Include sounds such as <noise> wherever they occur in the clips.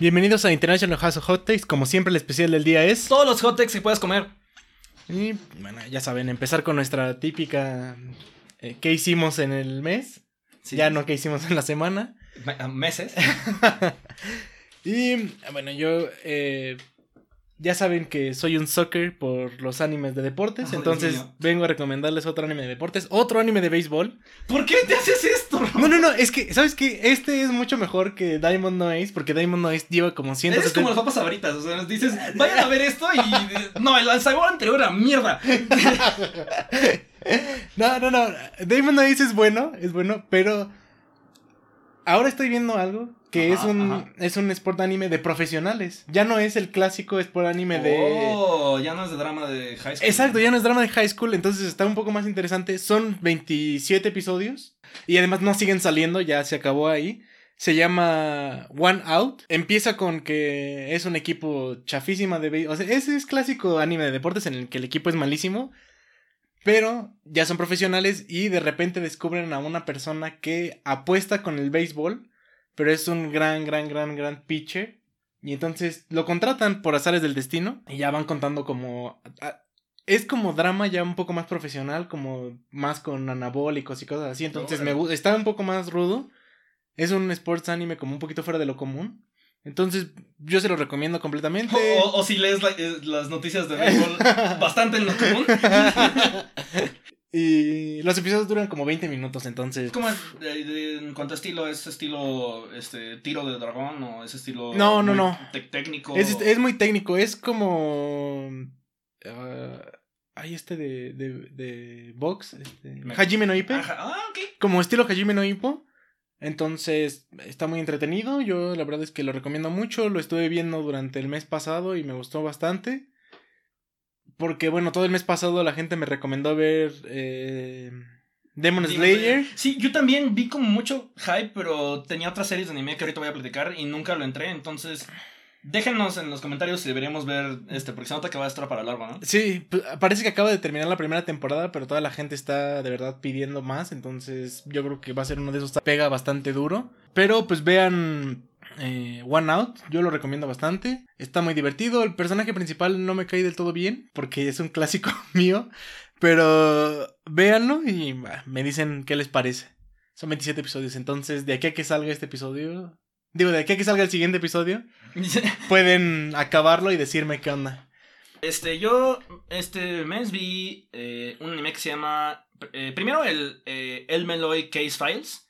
Bienvenidos a International House of Hot Takes. Como siempre, el especial del día es. Todos los hot takes que puedas comer. Y bueno, ya saben, empezar con nuestra típica. eh, ¿Qué hicimos en el mes? Sí. Ya no qué hicimos en la semana. Me- Meses. <laughs> Y bueno, yo. eh, ya saben que soy un sucker por los animes de deportes. Oh, entonces vengo a recomendarles otro anime de deportes. Otro anime de béisbol. ¿Por qué te haces esto? No, no, no. Es que, ¿sabes qué? Este es mucho mejor que Diamond No Ace. Porque Diamond No Ace lleva como 170. Eres como las papas sabritas. O sea, nos dices, vayan a ver esto y. <laughs> No, el sabor anterior era mierda. <laughs> No, no, no. Damon No Ace es bueno, es bueno, pero ahora estoy viendo algo que Ajá, es un ajá. es un sport anime de profesionales. Ya no es el clásico sport anime de Oh, ya no es de drama de high school. Exacto, ya no es drama de high school, entonces está un poco más interesante. Son 27 episodios y además no siguen saliendo, ya se acabó ahí. Se llama One Out. Empieza con que es un equipo chafísima de. O sea, ese es clásico anime de deportes en el que el equipo es malísimo. Pero ya son profesionales y de repente descubren a una persona que apuesta con el béisbol. Pero es un gran, gran, gran, gran pitcher. Y entonces lo contratan por azares del destino. Y ya van contando como. Es como drama ya un poco más profesional. Como más con anabólicos y cosas así. Entonces me gusta. Está un poco más rudo. Es un sports anime como un poquito fuera de lo común. Entonces yo se lo recomiendo completamente. O, o- o si lees la- eh, las noticias de béisbol <laughs> bastante en lo común. <laughs> y los episodios duran como 20 minutos. Entonces. ¿Cómo es? en cuanto a estilo, ¿es estilo este, tiro de dragón o es estilo. No, no, no. técnico. Es, es muy técnico, es como. ah, hay este de, de, de box, este, Me- Hajime no Ajá, Ah, ok. como estilo Hajime no Ippo. Entonces, está muy entretenido. Yo la verdad es que lo recomiendo mucho. Lo estuve viendo durante el mes pasado y me gustó bastante. Porque, bueno, todo el mes pasado la gente me recomendó ver eh, Demon Slayer. Sí, yo también vi como mucho hype, pero tenía otras series de anime que ahorita voy a platicar y nunca lo entré. Entonces, déjenos en los comentarios si deberíamos ver este, porque se nota que va a estar para largo, ¿no? Sí, parece que acaba de terminar la primera temporada, pero toda la gente está de verdad pidiendo más, entonces yo creo que va a ser uno de esos pega bastante duro. Pero pues vean eh, One Out, yo lo recomiendo bastante, está muy divertido, el personaje principal no me cae del todo bien, porque es un clásico <laughs> mío, pero véanlo y bah, me dicen qué les parece. Son 27 episodios, entonces de aquí a que salga este episodio, digo, de aquí a que salga el siguiente episodio, <laughs> pueden acabarlo y decirme qué onda. Este, yo este mes vi eh, un anime que se llama. eh, primero el eh, El Meloy Case Files.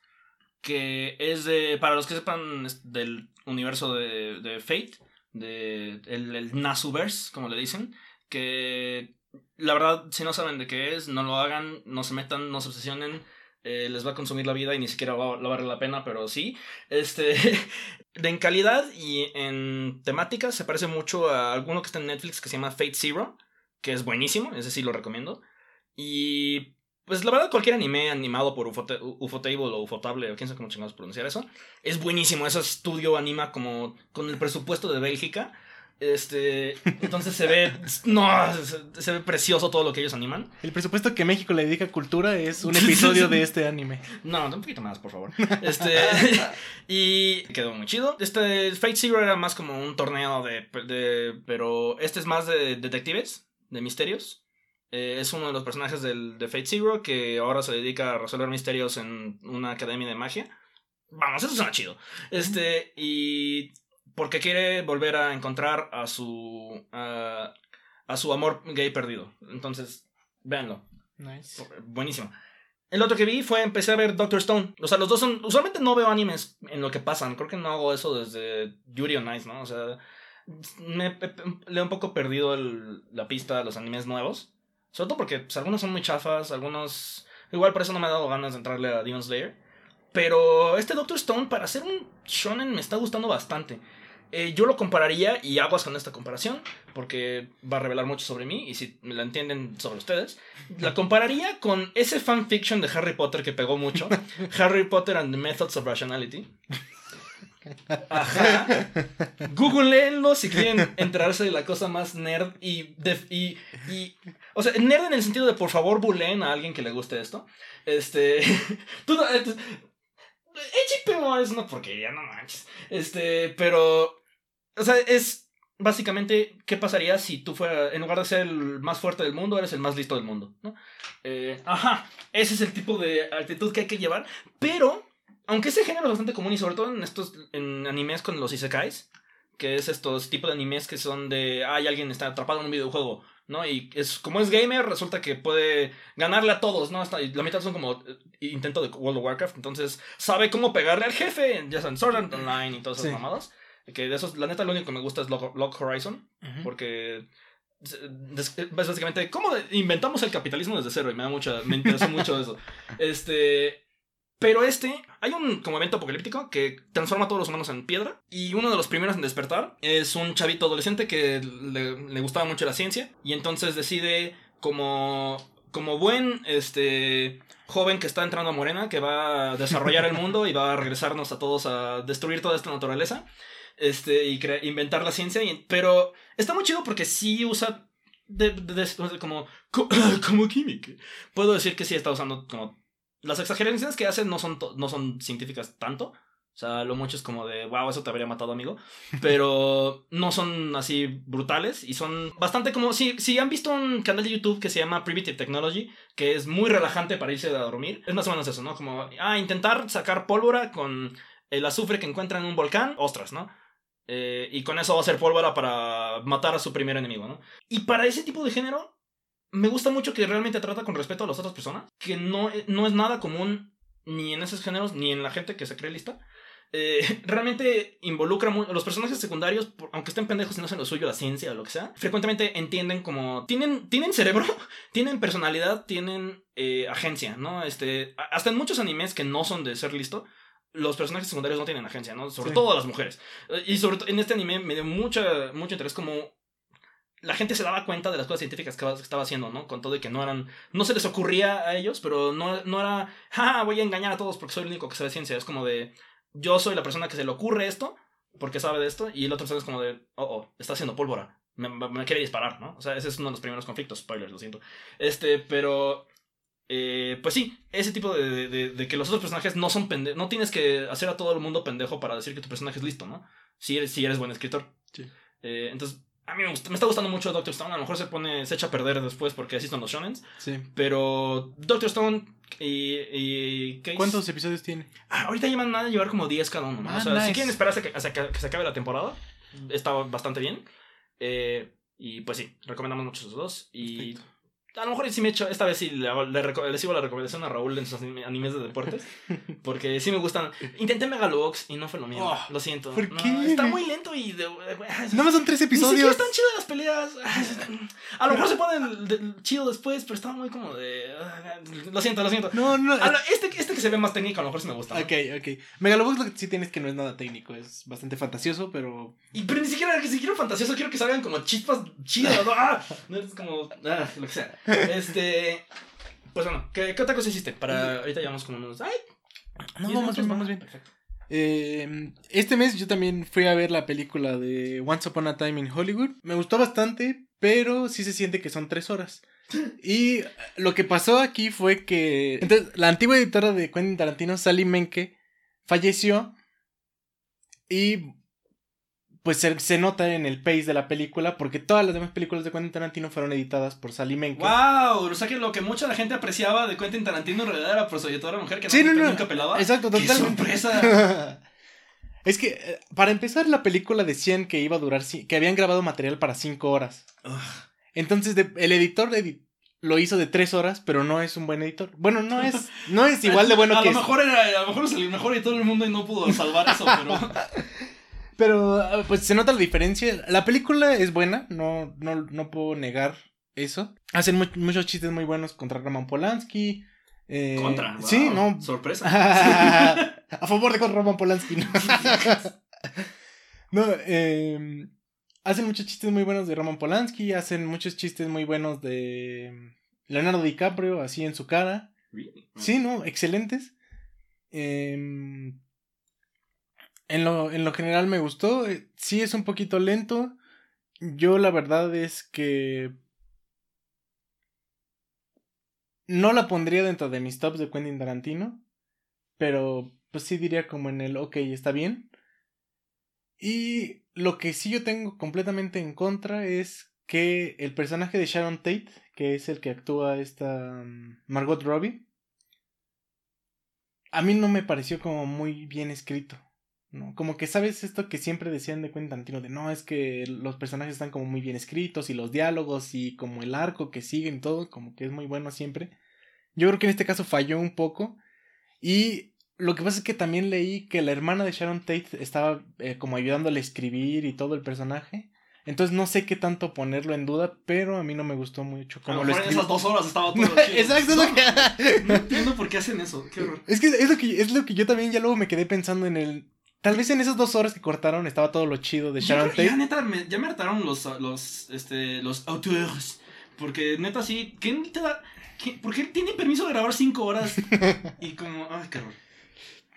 Que es de. Para los que sepan del universo de, de Fate. De el, el Nasuverse, como le dicen. Que la verdad, si no saben de qué es, no lo hagan, no se metan, no se obsesionen. Eh, les va a consumir la vida y ni siquiera va, a valer la pena, pero sí. Este. <laughs> en calidad y en temática se parece mucho a alguno que está en Netflix que se llama Fate Zero, que es buenísimo, ese sí lo recomiendo. Y pues la verdad cualquier anime animado por Ufotable o Ufotable o quién sabe cómo chingados pronunciar eso, es buenísimo, ese estudio anima como con el presupuesto de Bélgica. Este, entonces se ve no, se, se ve precioso todo lo que ellos animan. El presupuesto que México le dedica a cultura es un episodio de este anime. No, un poquito más, por favor. Este. y quedó muy chido. Este. Fate Zero era más como un torneo de. de- pero este es más de detectives, de misterios. Eh, es uno de los personajes del, de Fate Zero que ahora se dedica a resolver misterios en una academia de magia. Vamos, eso suena chido. Este. Y. Porque quiere volver a encontrar a su. a, a su amor gay perdido. Entonces, véanlo. Nice. Buenísimo. El otro que vi fue empecé a ver Doctor Stone. O sea, los dos son. Usualmente no veo animes en lo que pasan. Creo que no hago eso desde Yuri on Ice, ¿no? O sea, me, le he un poco perdido el- la pista a los animes nuevos. Sobre todo porque pues, algunos son muy chafas, algunos. Igual por eso no me ha dado ganas de entrarle a Demon Slayer. Pero este Doctor Stone, para hacer un shonen, me está gustando bastante. Eh, yo lo compararía, y aguas con esta comparación, porque va a revelar mucho sobre mí, y si me la entienden sobre ustedes, la compararía con ese fanfiction de Harry Potter que pegó mucho, <laughs> Harry Potter and the Methods of Rationality. Ajá. Googleenlo si quieren enterarse de la cosa más nerd y, y, y- O sea, nerd en el sentido de por favor buleen a alguien que le guste esto. Este. <laughs> Tú no. eh, HPO es una porquería, no manches. Este, pero. O sea, es básicamente qué pasaría si tú fueras, en lugar de ser el más fuerte del mundo, eres el más listo del mundo, ¿no? Eh, ajá, ese es el tipo de actitud que hay que llevar, pero, aunque ese género es bastante común y sobre todo en estos, en animes con los isekais, que es estos tipos de animes que son de, hay alguien está atrapado en un videojuego, ¿no? Y es como es gamer, resulta que puede ganarle a todos, ¿no? Hasta, la mitad son como eh, intento de World of Warcraft, entonces sabe cómo pegarle al jefe, ya sea en Sword Art Online y todas esas Sí. mamadas. Que de esos, la neta, lo único que me gusta es Log, Log Horizon, porque es básicamente cómo inventamos el capitalismo desde cero y me da mucha, me interesó <laughs> mucho eso. Este, pero este, hay un como evento apocalíptico que transforma a todos los humanos en piedra. Y uno de los primeros en despertar es un chavito adolescente que le, le gustaba mucho la ciencia. Y entonces decide, como, como buen este, joven que está entrando a Morena, que va a desarrollar el mundo y va a regresarnos a todos a destruir toda esta naturaleza. Este, y inventar la ciencia. y- pero está muy chido porque sí usa. De, de- de- como, co- <coughs> como química. Puedo decir que sí está usando como las exageraciones que hacen no son, no son científicas tanto. O sea, lo mucho es como de, wow, eso te habría matado, amigo. <laughs> Pero no son así brutales y son bastante como. Si, si han visto un canal de YouTube que se llama Primitive Technology, que es muy relajante para irse a dormir, es más o menos eso, ¿no? Como, ah, intentar sacar pólvora con el azufre que encuentra en un volcán, ostras, ¿no? Eh, y con eso va a ser pólvora para matar a su primer enemigo, ¿no? Y para ese tipo de género, me gusta mucho que realmente trata con respeto a las otras personas, que no, no es nada común ni en esos géneros, ni en la gente que se cree lista. Eh, <laughs> realmente involucra mu- los personajes secundarios, por- aunque estén pendejos y no sean lo suyo, la ciencia o lo que sea, frecuentemente entienden como. Tienen, tienen cerebro, <laughs> tienen personalidad, tienen eh, agencia, ¿no? Este, hasta en muchos animes que no son de ser listo, los personajes secundarios no tienen agencia, ¿no? Sobre Sí. todo las mujeres. Y sobre todo en este anime me dio mucha, mucho interés como la gente se daba cuenta de las cosas científicas que estaba haciendo, ¿no? Con todo y que no eran, no se les ocurría a ellos, pero no, no era, ja, voy a engañar a todos porque soy el único que sabe ciencia. Es como de, yo soy la persona que se le ocurre esto, porque sabe de esto, y el otro persona es como de, oh, oh, está haciendo pólvora, me- me quiere disparar, ¿no? O sea, ese es uno de los primeros conflictos, spoilers, lo siento. Este, pero, eh, pues sí, ese tipo de, de- que los otros personajes no son pendejos, no tienes que hacer a todo el mundo pendejo para decir que tu personaje es listo, ¿no? Si eres, si eres buen escritor. Sí. Eh, entonces, a mí me, gusta- me está gustando mucho Doctor Stone. A lo mejor se pone, se echa a perder después porque así son los shonens. Sí. Pero Doctor Stone y, y Case- ¿Cuántos episodios tiene? Ah, ahorita llevan a llevar como 10 cada uno. ¿no? Ah, o sea, si quieren esperar hasta que, hasta que- que se acabe la temporada, está bastante bien. Eh, y pues sí, recomendamos mucho esos dos. Y Perfecto. A lo mejor sí me echo, esta vez sí le, le, le sigo la recomendación a Raúl en sus anime- animes de deportes. <laughs> Porque sí me gustan. Intenté Megalobox y no fue lo mío. Oh, lo siento. ¿por No, qué? Está muy lento y. De, Nada más son tres ni siquiera episodios. están chidas las peleas. A lo mejor se ponen de- chido después, pero está muy como de. Lo siento, lo siento. No, no. A lo- este, este que se ve más técnico, a lo mejor sí me gusta. ¿no? Ok, ok. Megalobox lo que sí tienes que no es nada técnico, es bastante fantasioso, pero. Y, pero ni siquiera, ni siquiera fantasioso, quiero que salgan como chispas chidas, ¿no? ¡Ah! No es como. ah, lo que sea. Este. Pues bueno, ¿qué, qué otra cosa hiciste? Para. Ahorita llevamos como unos. ¡Ay! No, vamos bien, vamos bien. Perfecto. Eh, este mes yo también fui a ver la película de Once Upon a Time in Hollywood. Me gustó bastante, pero sí se siente que son tres horas. Y lo que pasó aquí fue que entonces, la antigua editora de Quentin Tarantino, Sally Menke, falleció. Y pues se, se nota en el pace de la película, porque todas las demás películas de Quentin Tarantino fueron editadas por Sally Menke. ¡Wow! O sea que lo que mucha gente apreciaba de Quentin Tarantino en realidad era por su editora mujer que Sí, no, nunca, no. nunca pelaba. Exacto, ¡Qué totalmente. sorpresa! <laughs> es que, eh, para empezar, la película decían que iba a durar, que habían grabado material para cinco horas. Ugh. Entonces, de- el editor edi- lo hizo de tres horas, pero no es un buen editor. Bueno, no es, no es igual de bueno <laughs> a que. lo mejor era, a lo mejor es el mejor editor del mundo y no pudo salvar eso, pero. <laughs> Pero, ah, pues se nota la diferencia. La película es buena, no, no, no puedo negar eso. Hacen mu- muchos chistes muy buenos contra Roman Polanski. eh, Contra. wow, Sí, no. Sorpresa. <laughs> a favor de con Roman Polanski. No, No, eh, hacen muchos chistes muy buenos de Roman Polanski. Hacen muchos chistes muy buenos de Leonardo DiCaprio, así en su cara. Really? Sí, no, excelentes. Em, en, lo, en lo general me gustó. eh, Sí es un poquito lento. Yo la verdad es que... No la pondría dentro de mis tops de Quentin Tarantino. Pero pues sí diría como en el ok, está bien. Y lo que sí yo tengo completamente en contra es que el personaje de Sharon Tate, que es el que actúa esta mm, Margot Robbie, a mí no me pareció como muy bien escrito. ¿no? Como que sabes esto que siempre decían de Quentin Tarantino, de no, es que los personajes están como muy bien escritos y los diálogos y como el arco que siguen todo, como que es muy bueno siempre. Yo creo que en este caso falló un poco y lo que pasa es que también leí que la hermana de Sharon Tate estaba eh, como ayudándole a escribir y todo el personaje. Entonces no sé qué tanto ponerlo en duda, pero a mí no me gustó mucho. Como lo en esas dos horas estaba <laughs> todo No, chido. exacto, es lo que- No entiendo por qué hacen eso. Qué horror. Es que es lo que es lo que yo también ya luego me quedé pensando en el. Tal vez en esas dos horas que cortaron estaba todo lo chido de Sharon que ya Tate. neta, me, ya me hartaron los, los, este, los autores. Porque neta sí, ¿quién te da? ¿Por qué tiene permiso de grabar cinco horas? <laughs> Y como, ay, qué horror.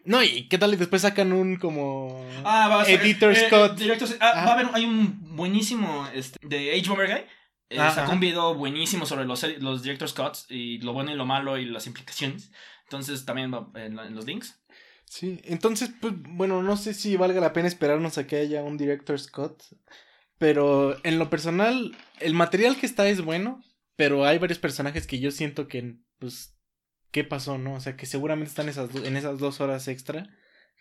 No, y qué tal y después sacan un como. Ah, va a ser. Editor Scott. director- ah, va a haber, hay un buenísimo este, de H. Bomber Guy. eh, sacó un video buenísimo sobre los, los director Scotts y lo bueno y lo malo y las implicaciones. Entonces también va en, los links. Sí, entonces, pues, bueno, no sé si valga la pena esperarnos a que haya un director Scott. Pero en lo personal, el material que está es bueno. Pero hay varios personajes que yo siento que, pues, ¿qué pasó, no? O sea, que seguramente están esas en esas dos horas extra.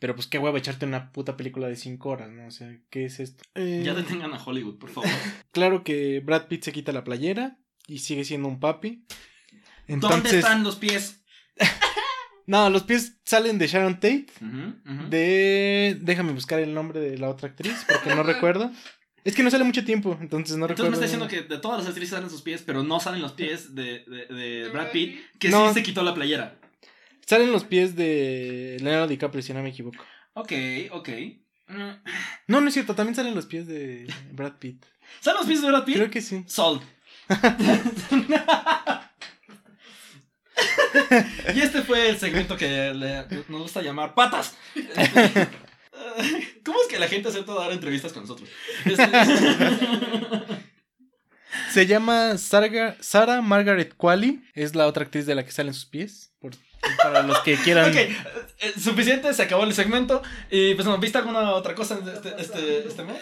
Pero pues qué huevo echarte una puta película de cinco horas, ¿no? O sea, ¿qué es esto? Eh, Ya detengan a Hollywood, por favor. <laughs> Claro que Brad Pitt se quita la playera y sigue siendo un papi. ¿Dónde Entonces, están los pies? <laughs> no, los pies salen de Sharon Tate, de déjame buscar el nombre de la otra actriz porque no <laughs> recuerdo. Es que no sale mucho tiempo, entonces no Entonces me recuerdo. está diciendo que de todas las actrices salen sus pies, pero no salen los pies de, de, de Brad Pitt, que No. sí se quitó la playera. Salen los pies de Leonardo DiCaprio, si no me equivoco. Ok, ok. Mm. No, no es cierto, también salen los pies de Brad Pitt. ¿Salen los pies de Brad Pitt? Creo que sí. Sol. <laughs> y este fue el segmento que le- nos gusta llamar patas. <laughs> <laughs> ¿Cómo es que la gente acepta dar entrevistas con nosotros? Este- <laughs> Se llama Sarga- Sarah Margaret Qualley, es la otra actriz de la que salen sus pies. por- para los que quieran. ok, eh, suficiente, se acabó el segmento. Y pues, ¿no, ¿viste alguna otra cosa este, este, este mes?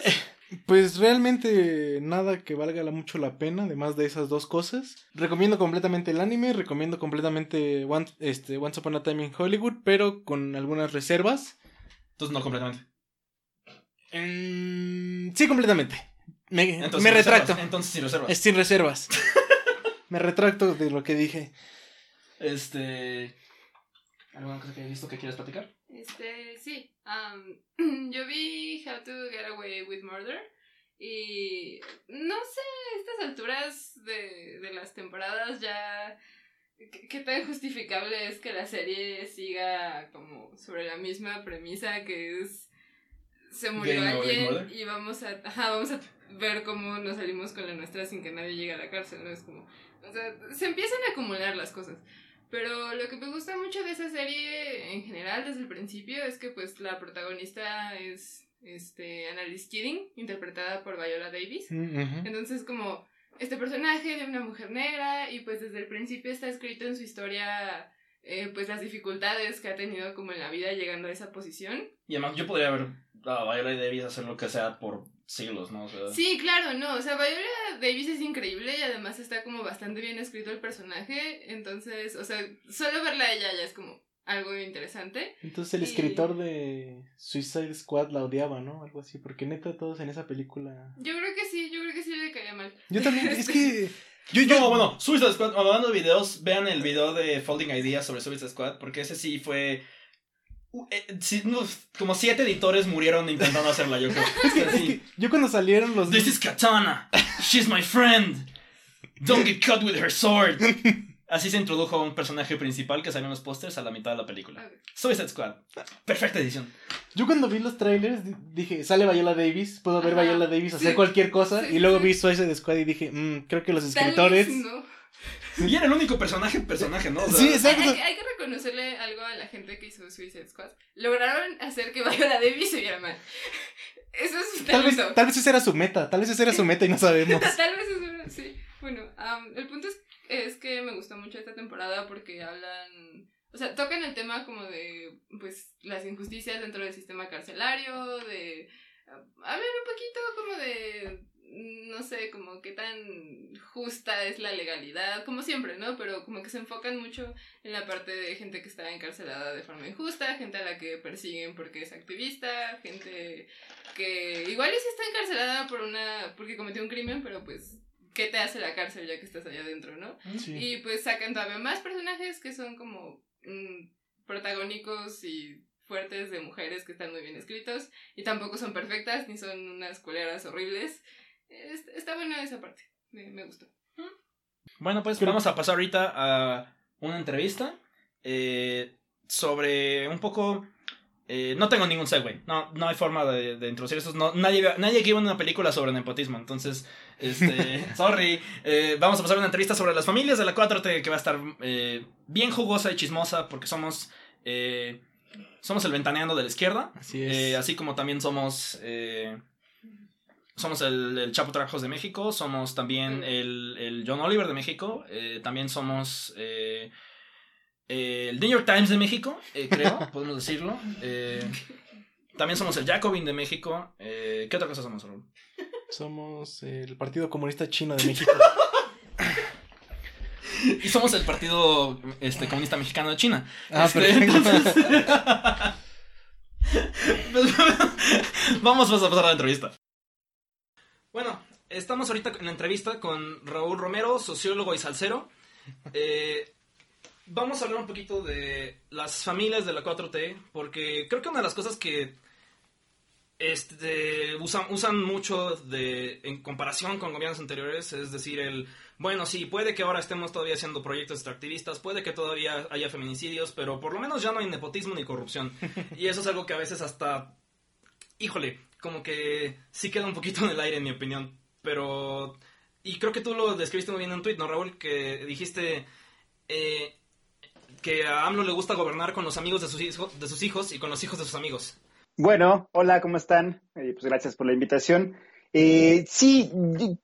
Pues realmente nada que valga la- mucho la pena, además de esas dos cosas. Recomiendo completamente el anime, recomiendo completamente One- este, Once Upon a Time in Hollywood, pero con algunas reservas. Entonces, no completamente. Mm, sí, completamente. Me, Entonces, me sin retracto. reservas. Entonces, sin reservas. Es sin reservas. <laughs> me retracto de lo que dije. Este. ¿Alguna cosa que hayas visto que quieras platicar? Este, sí. <clears throat> yo vi How to Get Away with Murder. Y no sé, a estas alturas de, de las temporadas ya. ¿Qué, tan justificable es que la serie siga como sobre la misma premisa que es. Se murió alguien y vamos a, ajá, vamos a ver cómo nos salimos con la nuestra sin que nadie llegue a la cárcel, ¿no? Es como. O sea, se empiezan a acumular las cosas. Pero lo que me gusta mucho de esa serie en general desde el principio es que pues la protagonista es este Annalise Keating, interpretada por Viola Davis. Mm. Entonces como este personaje de una mujer negra y pues desde el principio está escrito en su historia eh, pues las dificultades que ha tenido como en la vida llegando a esa posición. Y además, yo podría ver a Viola Davis hacer lo que sea por siglos, ¿no? O sea, Sí, claro, no, o sea, Viola Davis es increíble y además está como bastante bien escrito el personaje, entonces, o sea, solo verla a ella ya es como algo interesante. Entonces el Y- escritor de Suicide Squad la odiaba, ¿no? Algo así, porque neta todos en esa película... Yo creo que sí, yo creo que sí le caía mal. Yo también, <laughs> es que... Yo, yo... No, bueno, Suicide Squad, hablando de videos, vean el video de Folding Ideas sobre Suicide Squad, porque ese sí fue... eh, como siete editores murieron intentando hacerla, yo creo. <laughs> O sea, es sí. que yo cuando salieron los... This is Katana. She's my friend. Don't get cut with her sword. <laughs> Así se introdujo a un personaje principal que salió en los pósters a la mitad de la película. Ok. Suicide Squad. Perfecta edición. Yo cuando vi los trailers di- dije, sale Viola Davis, puedo ver Ajá, Viola Davis hacer sí. cualquier cosa. Sí, y luego sí. vi Suicide Squad y dije, "Mm, creo que los escritores... vez no. Y era el único personaje, personaje, ¿no? O sea, Sí, Hay, exacto. hay que- hay que reconocerle algo a la gente que hizo Suicide Squad. Lograron hacer que Viola Davis se viera mal. <laughs> Eso es Tal vez, tal vez esa era su meta, tal vez esa era su meta y no sabemos. <laughs> Tal vez eso era, sí. Bueno, am, el punto es, es que me gustó mucho esta temporada porque hablan, o sea, tocan el tema como de, pues, las injusticias dentro del sistema carcelario, de hablan un poquito como de no sé, como qué tan justa es la legalidad, como siempre, ¿no? Pero como que se enfocan mucho en la parte de gente que está encarcelada de forma injusta, gente a la que persiguen porque es activista, gente que igual sí está encarcelada por una porque cometió un crimen, pero pues ¿qué te hace la cárcel ya que estás allá adentro, no? Y pues sacan todavía más personajes que son como mm, protagónicos y fuertes de mujeres que están muy bien escritos y tampoco son perfectas ni son unas culeras horribles está buena esa parte. Me, gustó. Bueno, pues vamos a pasar ahorita a una entrevista eh, sobre un poco... Eh, no tengo ningún segue, no, no hay forma de, introducir eso. No, nadie, nadie aquí una película sobre nepotismo, entonces, este, <laughs> sorry. Eh, vamos a pasar una entrevista sobre las familias de la 4T que va a estar bien jugosa y chismosa porque somos, somos el ventaneando de la izquierda. Así es. así como también somos somos el, Chapo Trabajos de México, somos también el, John Oliver de México, eh, también somos eh, el New York Times de México, eh, creo, <laughs> podemos decirlo. también somos el Jacobin de México. ¿Qué otra cosa somos, Raúl? Somos el Partido Comunista Chino de México. y somos el Partido este, Comunista Mexicano de China. Ah, este, <laughs> vamos a pasar a la entrevista. Bueno, estamos ahorita en la entrevista con Raúl Romero, sociólogo y salsero. Eh, vamos a hablar un poquito de las familias de la 4T, porque creo que una de las cosas que este, usan, usan mucho de, en comparación con gobiernos anteriores, es decir, el, bueno, sí, puede que ahora estemos todavía haciendo proyectos extractivistas, puede que todavía haya feminicidios, pero por lo menos ya no hay nepotismo ni corrupción. <laughs> Y eso es algo que a veces hasta, híjole, como que sí queda un poquito en el aire, en mi opinión. Pero. Y creo que tú lo describiste muy bien en un tweet, ¿no, Raúl? Que dijiste. Eh, que a AMLO le gusta gobernar con los amigos de sus, hijos, de sus hijos y con los hijos de sus amigos. Bueno, hola, ¿cómo están? Eh, pues gracias por la invitación. Eh, sí,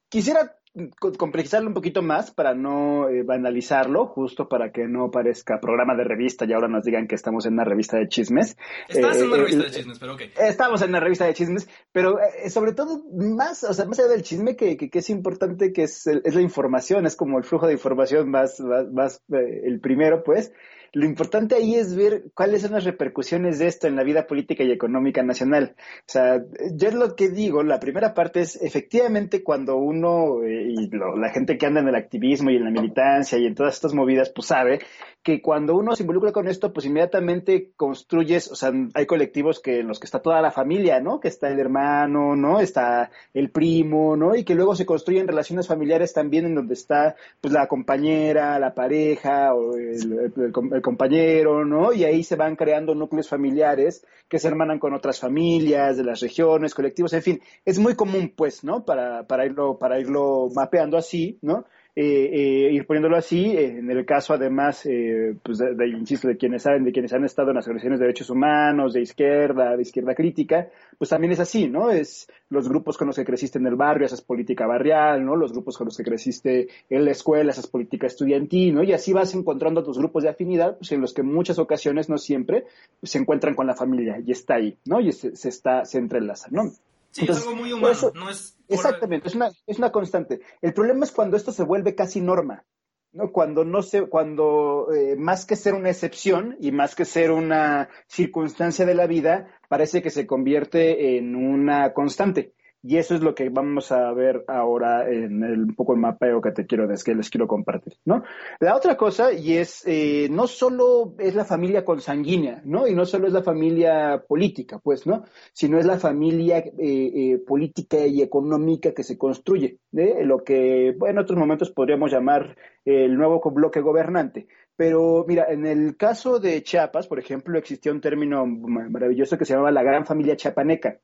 quisiera complejizarlo un poquito más para no eh, banalizarlo, justo para que no parezca programa de revista y ahora nos digan que estamos en una revista de chismes. Estás en una eh, revista de chismes, pero ok. Estamos en una revista de chismes, pero eh, sobre todo más, o sea, más allá del chisme que, que, es importante, que es, es, la información, es como el flujo de información más, más, más el primero, pues. Lo importante ahí es ver cuáles son las repercusiones de esto en la vida política y económica nacional. O sea, yo es lo que digo, la primera parte es efectivamente cuando uno eh, y la gente que anda en el activismo y en la militancia y en todas estas movidas, pues sabe que cuando uno se involucra con esto, pues inmediatamente construyes, o sea, hay colectivos que en los que está toda la familia, ¿no? Que está el hermano, ¿no? Está el primo, ¿no? Y que luego se construyen relaciones familiares también en donde está, pues, la compañera, la pareja o el, compañero, ¿no? Y ahí se van creando núcleos familiares que se hermanan con otras familias de las regiones, colectivos, en fin, es muy común, pues, ¿no? Para, para irlo, para irlo mapeando así, ¿no? Eh, eh, ir poniéndolo así, eh, en el caso además, eh, pues de, insisto, de quienes saben, de quienes han estado en las organizaciones de derechos humanos, de izquierda, de izquierda crítica, pues también es así, ¿no? Es los grupos con los que creciste en el barrio, esa es política barrial, ¿no? Los grupos con los que creciste en la escuela, esa es política estudiantil, ¿no? Y así vas encontrando tus grupos de afinidad, pues en los que en muchas ocasiones, no siempre, pues, se encuentran con la familia y está ahí, ¿no? Y se, se está, se entrelaza, ¿no? Sí, es algo muy humano, no es... Exactamente, es una, es una constante. El problema es cuando esto se vuelve casi norma, ¿no? Cuando no se, cuando eh, más que ser una excepción y más que ser una circunstancia de la vida, parece que se convierte en una constante. Y eso es lo que vamos a ver ahora en el, un poco el mapeo que te quiero que les quiero compartir, ¿no? La otra cosa, y es, eh, no solo es la familia consanguínea, ¿no? Y no solo es la familia política, pues, ¿no? Sino es la familia eh, eh, política y económica que se construye. Lo que en otros momentos podríamos llamar el nuevo bloque gobernante. Pero mira, en el caso de Chiapas, por ejemplo, existía un término maravilloso que se llamaba la gran familia chiapaneca,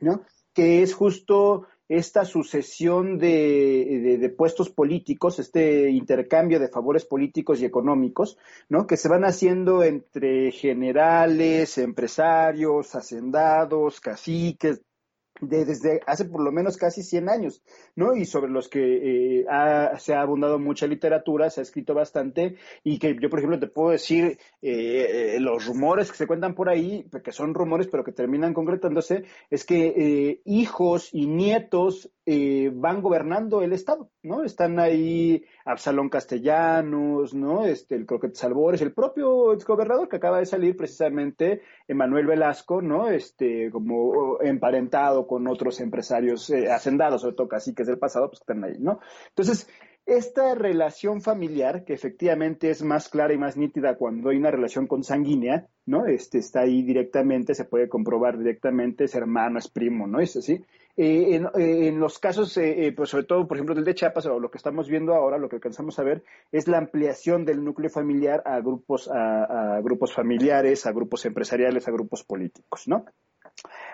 ¿no? Que es justo esta sucesión de, puestos políticos, este intercambio de favores políticos y económicos, ¿no? Que se van haciendo entre generales, empresarios, hacendados, caciques, de, desde hace por lo menos casi 100 años, ¿no? Y sobre los que eh, se ha abundado mucha literatura, se ha escrito bastante, y que yo, por ejemplo, te puedo decir eh, eh, los rumores que se cuentan por ahí, que son rumores, pero que terminan concretándose, es que hijos y nietos van gobernando el Estado, ¿no? Están ahí Absalón Castellanos, ¿no? Este, el Croquet Salvores, el propio exgobernador que acaba de salir precisamente, Emanuel Velasco, ¿no? Este, como emparentado con otros empresarios eh, hacendados, sobre todo así que es del pasado, pues están ahí, ¿no? Entonces, esta relación familiar, que efectivamente es más clara y más nítida cuando hay una relación consanguínea, ¿no? Este está ahí directamente, se puede comprobar directamente, es hermano, es primo, ¿no? Es así. Eh, eh, en, los casos, eh, pues sobre todo, por ejemplo, del de Chiapas, o lo que estamos viendo ahora, lo que alcanzamos a ver, es la ampliación del núcleo familiar a grupos, a grupos familiares, a grupos empresariales, a grupos políticos, ¿no?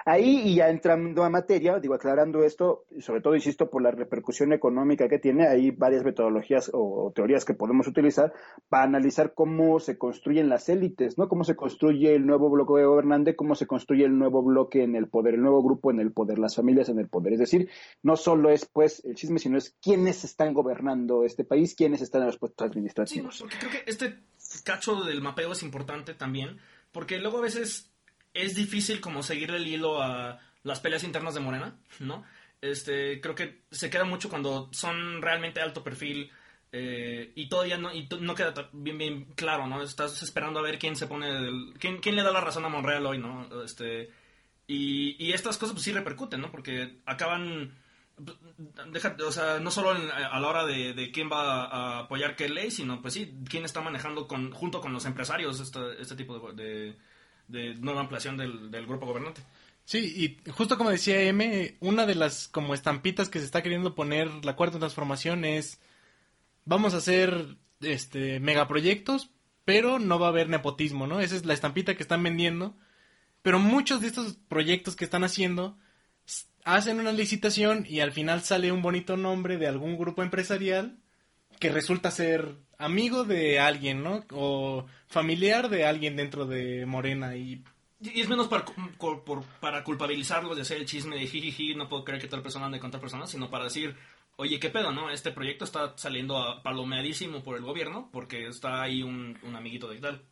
Ahí, y ya entrando a materia, digo, aclarando esto, sobre todo, insisto, por la repercusión económica que tiene, hay varias metodologías o, teorías que podemos utilizar para analizar cómo se construyen las élites, ¿no? Cómo se construye el nuevo bloque de gobernante, cómo se construye el nuevo bloque en el poder, el nuevo grupo en el poder, las familias en el poder. Es decir, no solo es, pues, el chisme, sino es quiénes están gobernando este país, quiénes están en los puestos administrativos. Sí, porque creo que este cacho del mapeo es importante también, porque luego a veces es difícil como seguirle el hilo a las peleas internas de Morena, ¿no? Este, creo que se queda mucho cuando son realmente alto perfil eh, y todavía no, y no queda bien, bien claro, ¿no? Estás esperando a ver quién se pone, quién, quién, le da la razón a Monreal hoy, ¿no? Este, y, y estas cosas pues sí repercuten, ¿no? Porque acaban, deja, o sea, no solo a la hora de, quién va a apoyar qué ley, sino pues sí, quién está manejando con, junto con los empresarios este, este tipo de de nueva ampliación del, grupo gobernante. Sí, y justo como decía M, una de las como estampitas que se está queriendo poner la cuarta transformación es vamos a hacer este megaproyectos, pero no va a haber nepotismo, ¿no? Esa es la estampita que están vendiendo. Pero muchos de estos proyectos que están haciendo hacen una licitación y al final sale un bonito nombre de algún grupo empresarial que resulta ser amigo de alguien, ¿no? O familiar de alguien dentro de Morena y... Y es menos para, para culpabilizarlos de hacer el chisme de jijiji, no puedo creer que tal persona ande con tal persona, sino para decir, oye, ¿qué pedo, no? Este proyecto está saliendo palomeadísimo por el gobierno porque está ahí un, amiguito de tal.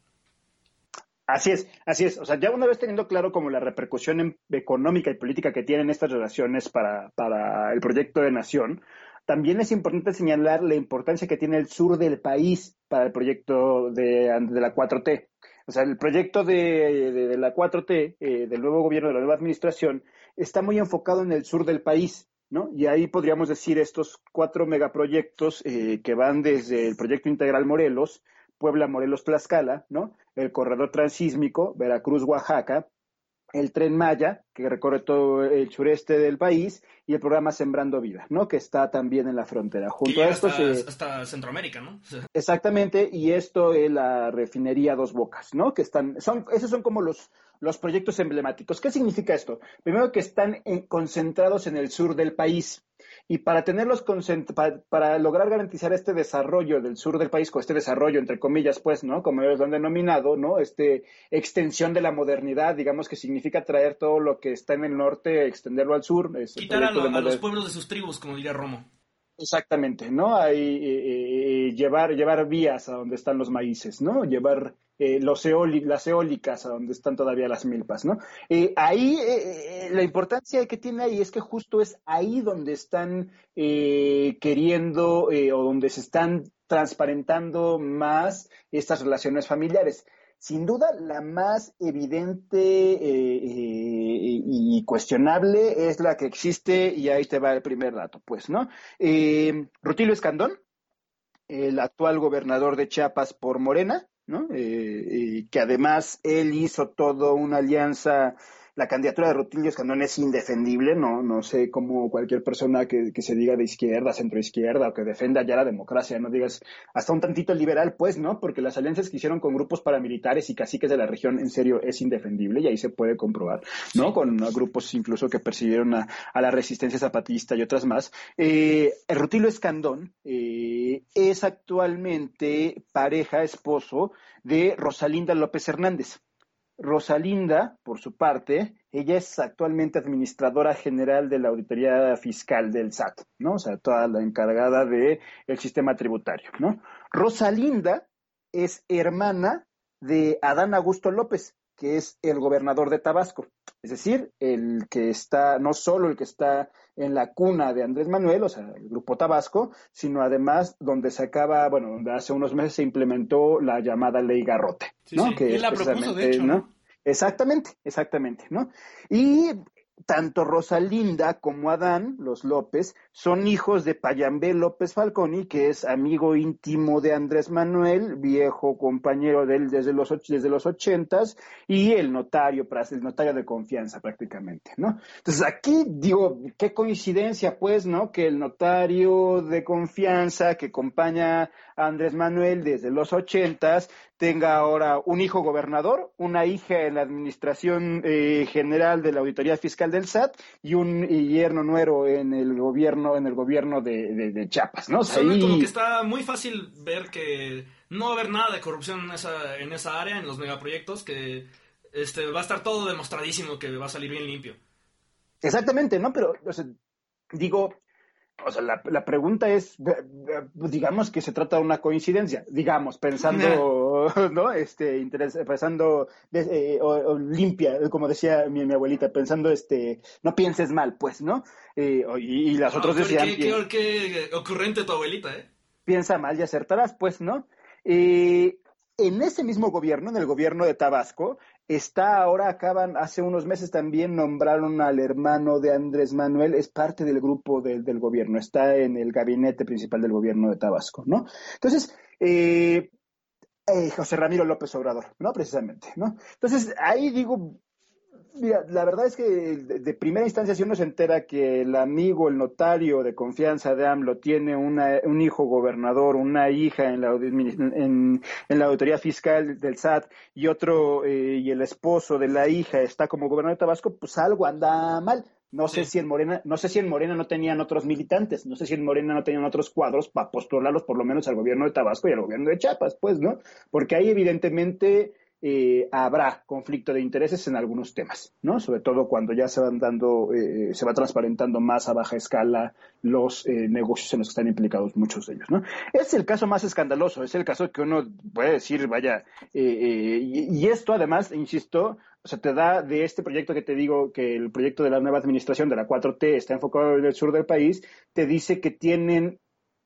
Así es, así es. O sea, ya una vez teniendo claro como la repercusión económica y política que tienen estas relaciones para, para el proyecto de nación, también es importante señalar la importancia que tiene el sur del país para el proyecto de, la 4T. O sea, el proyecto de, la 4T, eh, del nuevo gobierno, de la nueva administración, está muy enfocado en el sur del país. ¿No? Y ahí podríamos decir estos cuatro megaproyectos eh, que van desde el proyecto integral Morelos, Puebla, Morelos, Tlaxcala, ¿no? El corredor transísmico, Veracruz, Oaxaca, el tren Maya, que recorre todo el sureste del país, y el programa Sembrando Vida, ¿no? Que está también en la frontera. Junto a esto hasta, Centroamérica, ¿no? <laughs> Exactamente, y esto es la refinería Dos Bocas, ¿no? Que están, son, esos son como los, los proyectos emblemáticos. ¿Qué significa esto? Primero que están concentrados en el sur del país. Y para tenerlos para, para, lograr garantizar este desarrollo del sur del país, con este desarrollo entre comillas, pues, ¿no? Como ellos lo han denominado, ¿no? Este extensión de la modernidad, digamos que significa traer todo lo que está en el norte, extenderlo al sur. Quitar a, los pueblos de sus tribus, como diría Romo. Exactamente, ¿no? Hay, eh, eh, llevar, llevar vías a donde están los maíces, ¿no? Llevar eh, los las eólicas a donde están todavía las milpas, ¿no? ahí, la importancia que tiene ahí es que justo es ahí donde están queriendo o donde se están transparentando más estas relaciones familiares. Sin duda, la más evidente eh, eh, y cuestionable es la que existe, y ahí te va el primer dato, pues, ¿no? Eh, Rutilio Escandón, el actual gobernador de Chiapas por Morena, ¿no? que además él hizo todo una alianza la candidatura de Rutilio Escandón es indefendible, no, no sé cómo cualquier persona que, se diga de izquierda, centroizquierda o que defienda ya la democracia, no digas hasta un tantito liberal, pues, ¿no? Porque las alianzas que hicieron con grupos paramilitares y caciques de la región, en serio, es indefendible y ahí se puede comprobar, ¿no? Con grupos incluso que persiguieron a, la resistencia zapatista y otras más. Eh, Rutilio Escandón eh, es actualmente pareja, esposo de Rosalinda López Hernández. Rosalinda, por su parte, ella es actualmente administradora general de la Auditoría Fiscal del SAT, ¿no? O sea, toda la encargada del el sistema tributario, ¿no? Rosalinda es hermana de Adán Augusto López, que es el gobernador de Tabasco, es decir, el que está, no solo el que está en la cuna de Andrés Manuel, o sea, el grupo Tabasco, sino además donde se acaba, bueno, donde hace unos meses se implementó la llamada ley Garrote, ¿no? Sí, que la propuso, de hecho, ¿no? Exactamente, exactamente, ¿no? Y tanto Rosalinda como Adán, los López, son hijos de Payambé López Falconi, que es amigo íntimo de Andrés Manuel, viejo compañero de él desde los, desde los ochentas, y el notario, el notario de confianza prácticamente, ¿no? Entonces aquí digo, qué coincidencia pues, ¿no? Que el notario de confianza que acompaña a Andrés Manuel desde los ochentas tenga ahora un hijo gobernador, una hija en la administración eh, general de la Auditoría Fiscal del SAT y un yerno nuero en el gobierno, en el gobierno de, de, Chiapas, ¿no? como que está muy fácil ver que no va a haber nada de corrupción en esa, en esa área, en los megaproyectos, que este, va a estar todo demostradísimo que va a salir bien limpio. Exactamente, ¿no? Pero, digo, o sea, la, la, pregunta es, digamos que se trata de una coincidencia, digamos, pensando, <laughs> <laughs> ¿no? Este, pensando eh, o, limpia, como decía mi, mi, abuelita, pensando, este, no pienses mal, pues, ¿no? Eh, y, las otras decían... Qué, qué, ocurrente tu abuelita, ¿eh? Piensa mal y acertarás, pues, ¿no? Eh, en ese mismo gobierno, en el gobierno de Tabasco, está ahora, acaban, hace unos meses también nombraron al hermano de Andrés Manuel, es parte del grupo del gobierno, está en el gabinete principal del gobierno de Tabasco, ¿no? Entonces, eh, eh, José Ramiro López Obrador, ¿no? Precisamente, ¿no? Entonces, ahí digo, Mira, la verdad es que de, primera instancia, si uno se entera que el amigo, el notario de confianza de AMLO tiene un hijo gobernador, una hija en la, en, la auditoría fiscal del SAT y otro, eh, y el esposo de la hija está como gobernador de Tabasco, pues algo anda mal. No sé si en Morena, no sé si en Morena no tenían otros militantes, no sé si en Morena no tenían otros cuadros para postularlos por lo menos al gobierno de Tabasco y al gobierno de Chiapas, pues, ¿no? Porque ahí evidentemente eh, habrá conflicto de intereses en algunos temas, ¿no? Sobre todo cuando ya se van dando, eh, se va transparentando más a baja escala los eh, negocios en los que están implicados muchos de ellos, ¿no? Es el caso más escandaloso, es el caso que uno puede decir, vaya, y, y, esto además, insisto, o sea, te da de este proyecto que te digo, que el proyecto de la nueva administración de la 4T está enfocado en el sur del país, te dice que tienen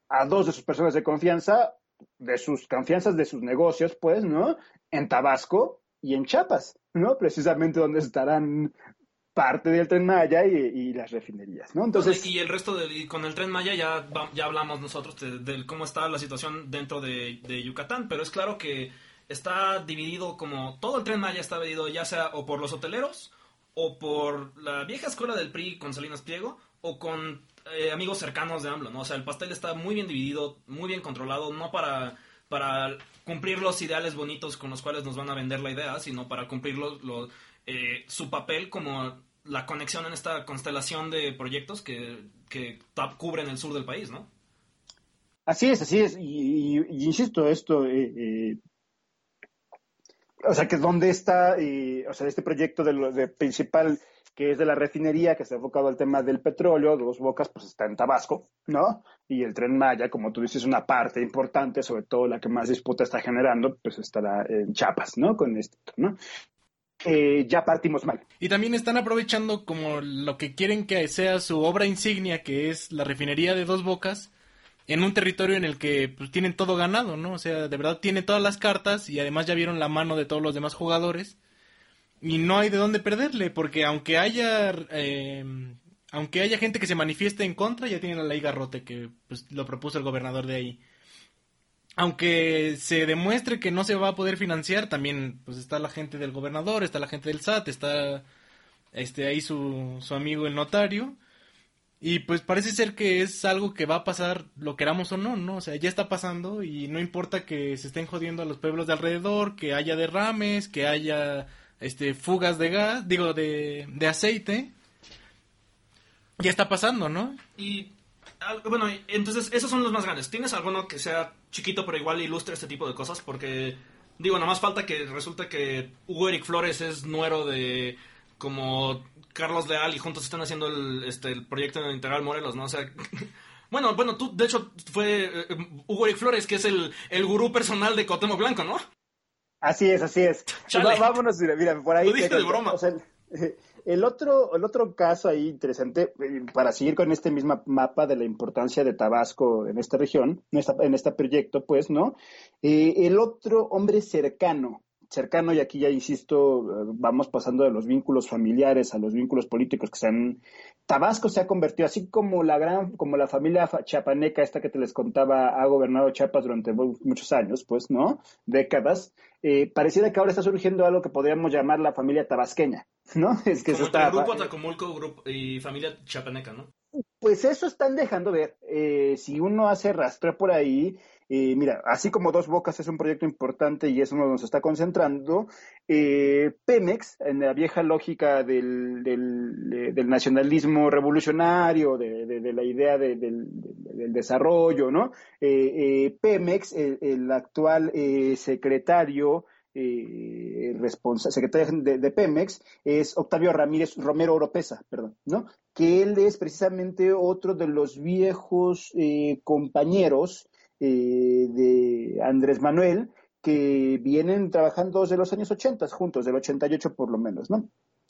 a dos de sus personas de confianza de sus confianzas de sus negocios, pues, ¿no? En Tabasco y en Chiapas, ¿no? Precisamente donde estarán parte del tren Maya y, las refinerías, ¿no? Entonces y el resto de con el tren Maya ya ya hablamos nosotros de, cómo está la situación dentro de, Yucatán, pero es claro que está dividido como todo el tren Maya está dividido ya sea o por los hoteleros o por la vieja escuela del PRI con Salinas Pliego o con eh, amigos cercanos de AMLO, ¿no? O sea, el pastel está muy bien dividido, muy bien controlado, no para, para cumplir los ideales bonitos con los cuales nos van a vender la idea, sino para cumplir eh, su papel como la conexión en esta constelación de proyectos que, que cubren el sur del país, ¿no? Así es, así es. Y, insisto, esto, eh, o sea, que dónde está, o sea, este proyecto de, de principal que es de la refinería, que está enfocado al tema del petróleo, Dos Bocas, pues está en Tabasco, ¿no? Y el tren Maya, como tú dices, una parte importante, sobre todo la que más disputa está generando, pues estará en Chiapas, ¿no? Con esto, ¿no? Eh, ya partimos mal. Y también están aprovechando como lo que quieren que sea su obra insignia, que es la refinería de Dos Bocas, en un territorio en el que pues, tienen todo ganado, ¿no? O sea, de verdad tiene todas las cartas y además ya vieron la mano de todos los demás jugadores y no hay de dónde perderle, porque aunque haya eh, aunque haya gente que se manifieste en contra, ya tienen la ley Garrote que pues, lo propuso el gobernador de ahí. Aunque se demuestre que no se va a poder financiar, también pues está la gente del gobernador, está la gente del SAT, está este ahí su, su amigo el notario. Y pues parece ser que es algo que va a pasar, lo queramos o no, ¿no? O sea, ya está pasando y no importa que se estén jodiendo a los pueblos de alrededor, que haya derrames, que haya este, fugas de gas, digo, de, de aceite. Ya está pasando, ¿no? Y bueno, entonces esos son los más grandes. ¿Tienes alguno que sea chiquito pero igual ilustre este tipo de cosas? Porque Digo, nada más falta que resulta que Hugo Eric Flores es nuero de como Carlos Leal y juntos están haciendo el, este, el proyecto de Integral Morelos, ¿no? O sea, <laughs> bueno, bueno, tú, de hecho, fue eh, Hugo Eric Flores, que es el, el gurú personal de Cotemo Blanco, ¿no? Así es, así es. <laughs> Chale. Vámonos, mira, mira, por ahí. Lo diste de broma. O sea, el, <laughs> el otro, el otro caso ahí interesante, eh, para seguir con este mismo mapa de la importancia de Tabasco en esta región, en, esta, en este proyecto, pues, ¿no? Eh, el otro hombre cercano, cercano, y aquí ya insisto, eh, vamos pasando de los vínculos familiares a los vínculos políticos que se han... Tabasco se ha convertido, así como la gran, como la familia fa- chapaneca, esta que te les contaba, ha gobernado Chiapas durante mu- muchos años, pues, ¿no? Décadas. Eh, pareciera que ahora está surgiendo algo que podríamos llamar la familia tabasqueña, ¿no? <laughs> Es que se Como entre está... Grupo Atacomulco grupo, y familia chapaneca, ¿no? Pues eso están dejando ver. Eh, si uno hace rastreo por ahí, eh, mira, así como Dos Bocas es un proyecto importante y es uno se está concentrando, eh, Pemex, en la vieja lógica del, del, de- del nacionalismo revolucionario, de, la idea de- del, desarrollo, ¿no? Eh, eh, Pemex, el, el actual secretario eh, responsa- secretario de, de Pemex es Octavio Ramírez Romero Oropesa, perdón, ¿no? Que él es precisamente otro de los viejos eh, compañeros eh, de Andrés Manuel que vienen trabajando desde los años 80 juntos, del 88 por lo menos, ¿no?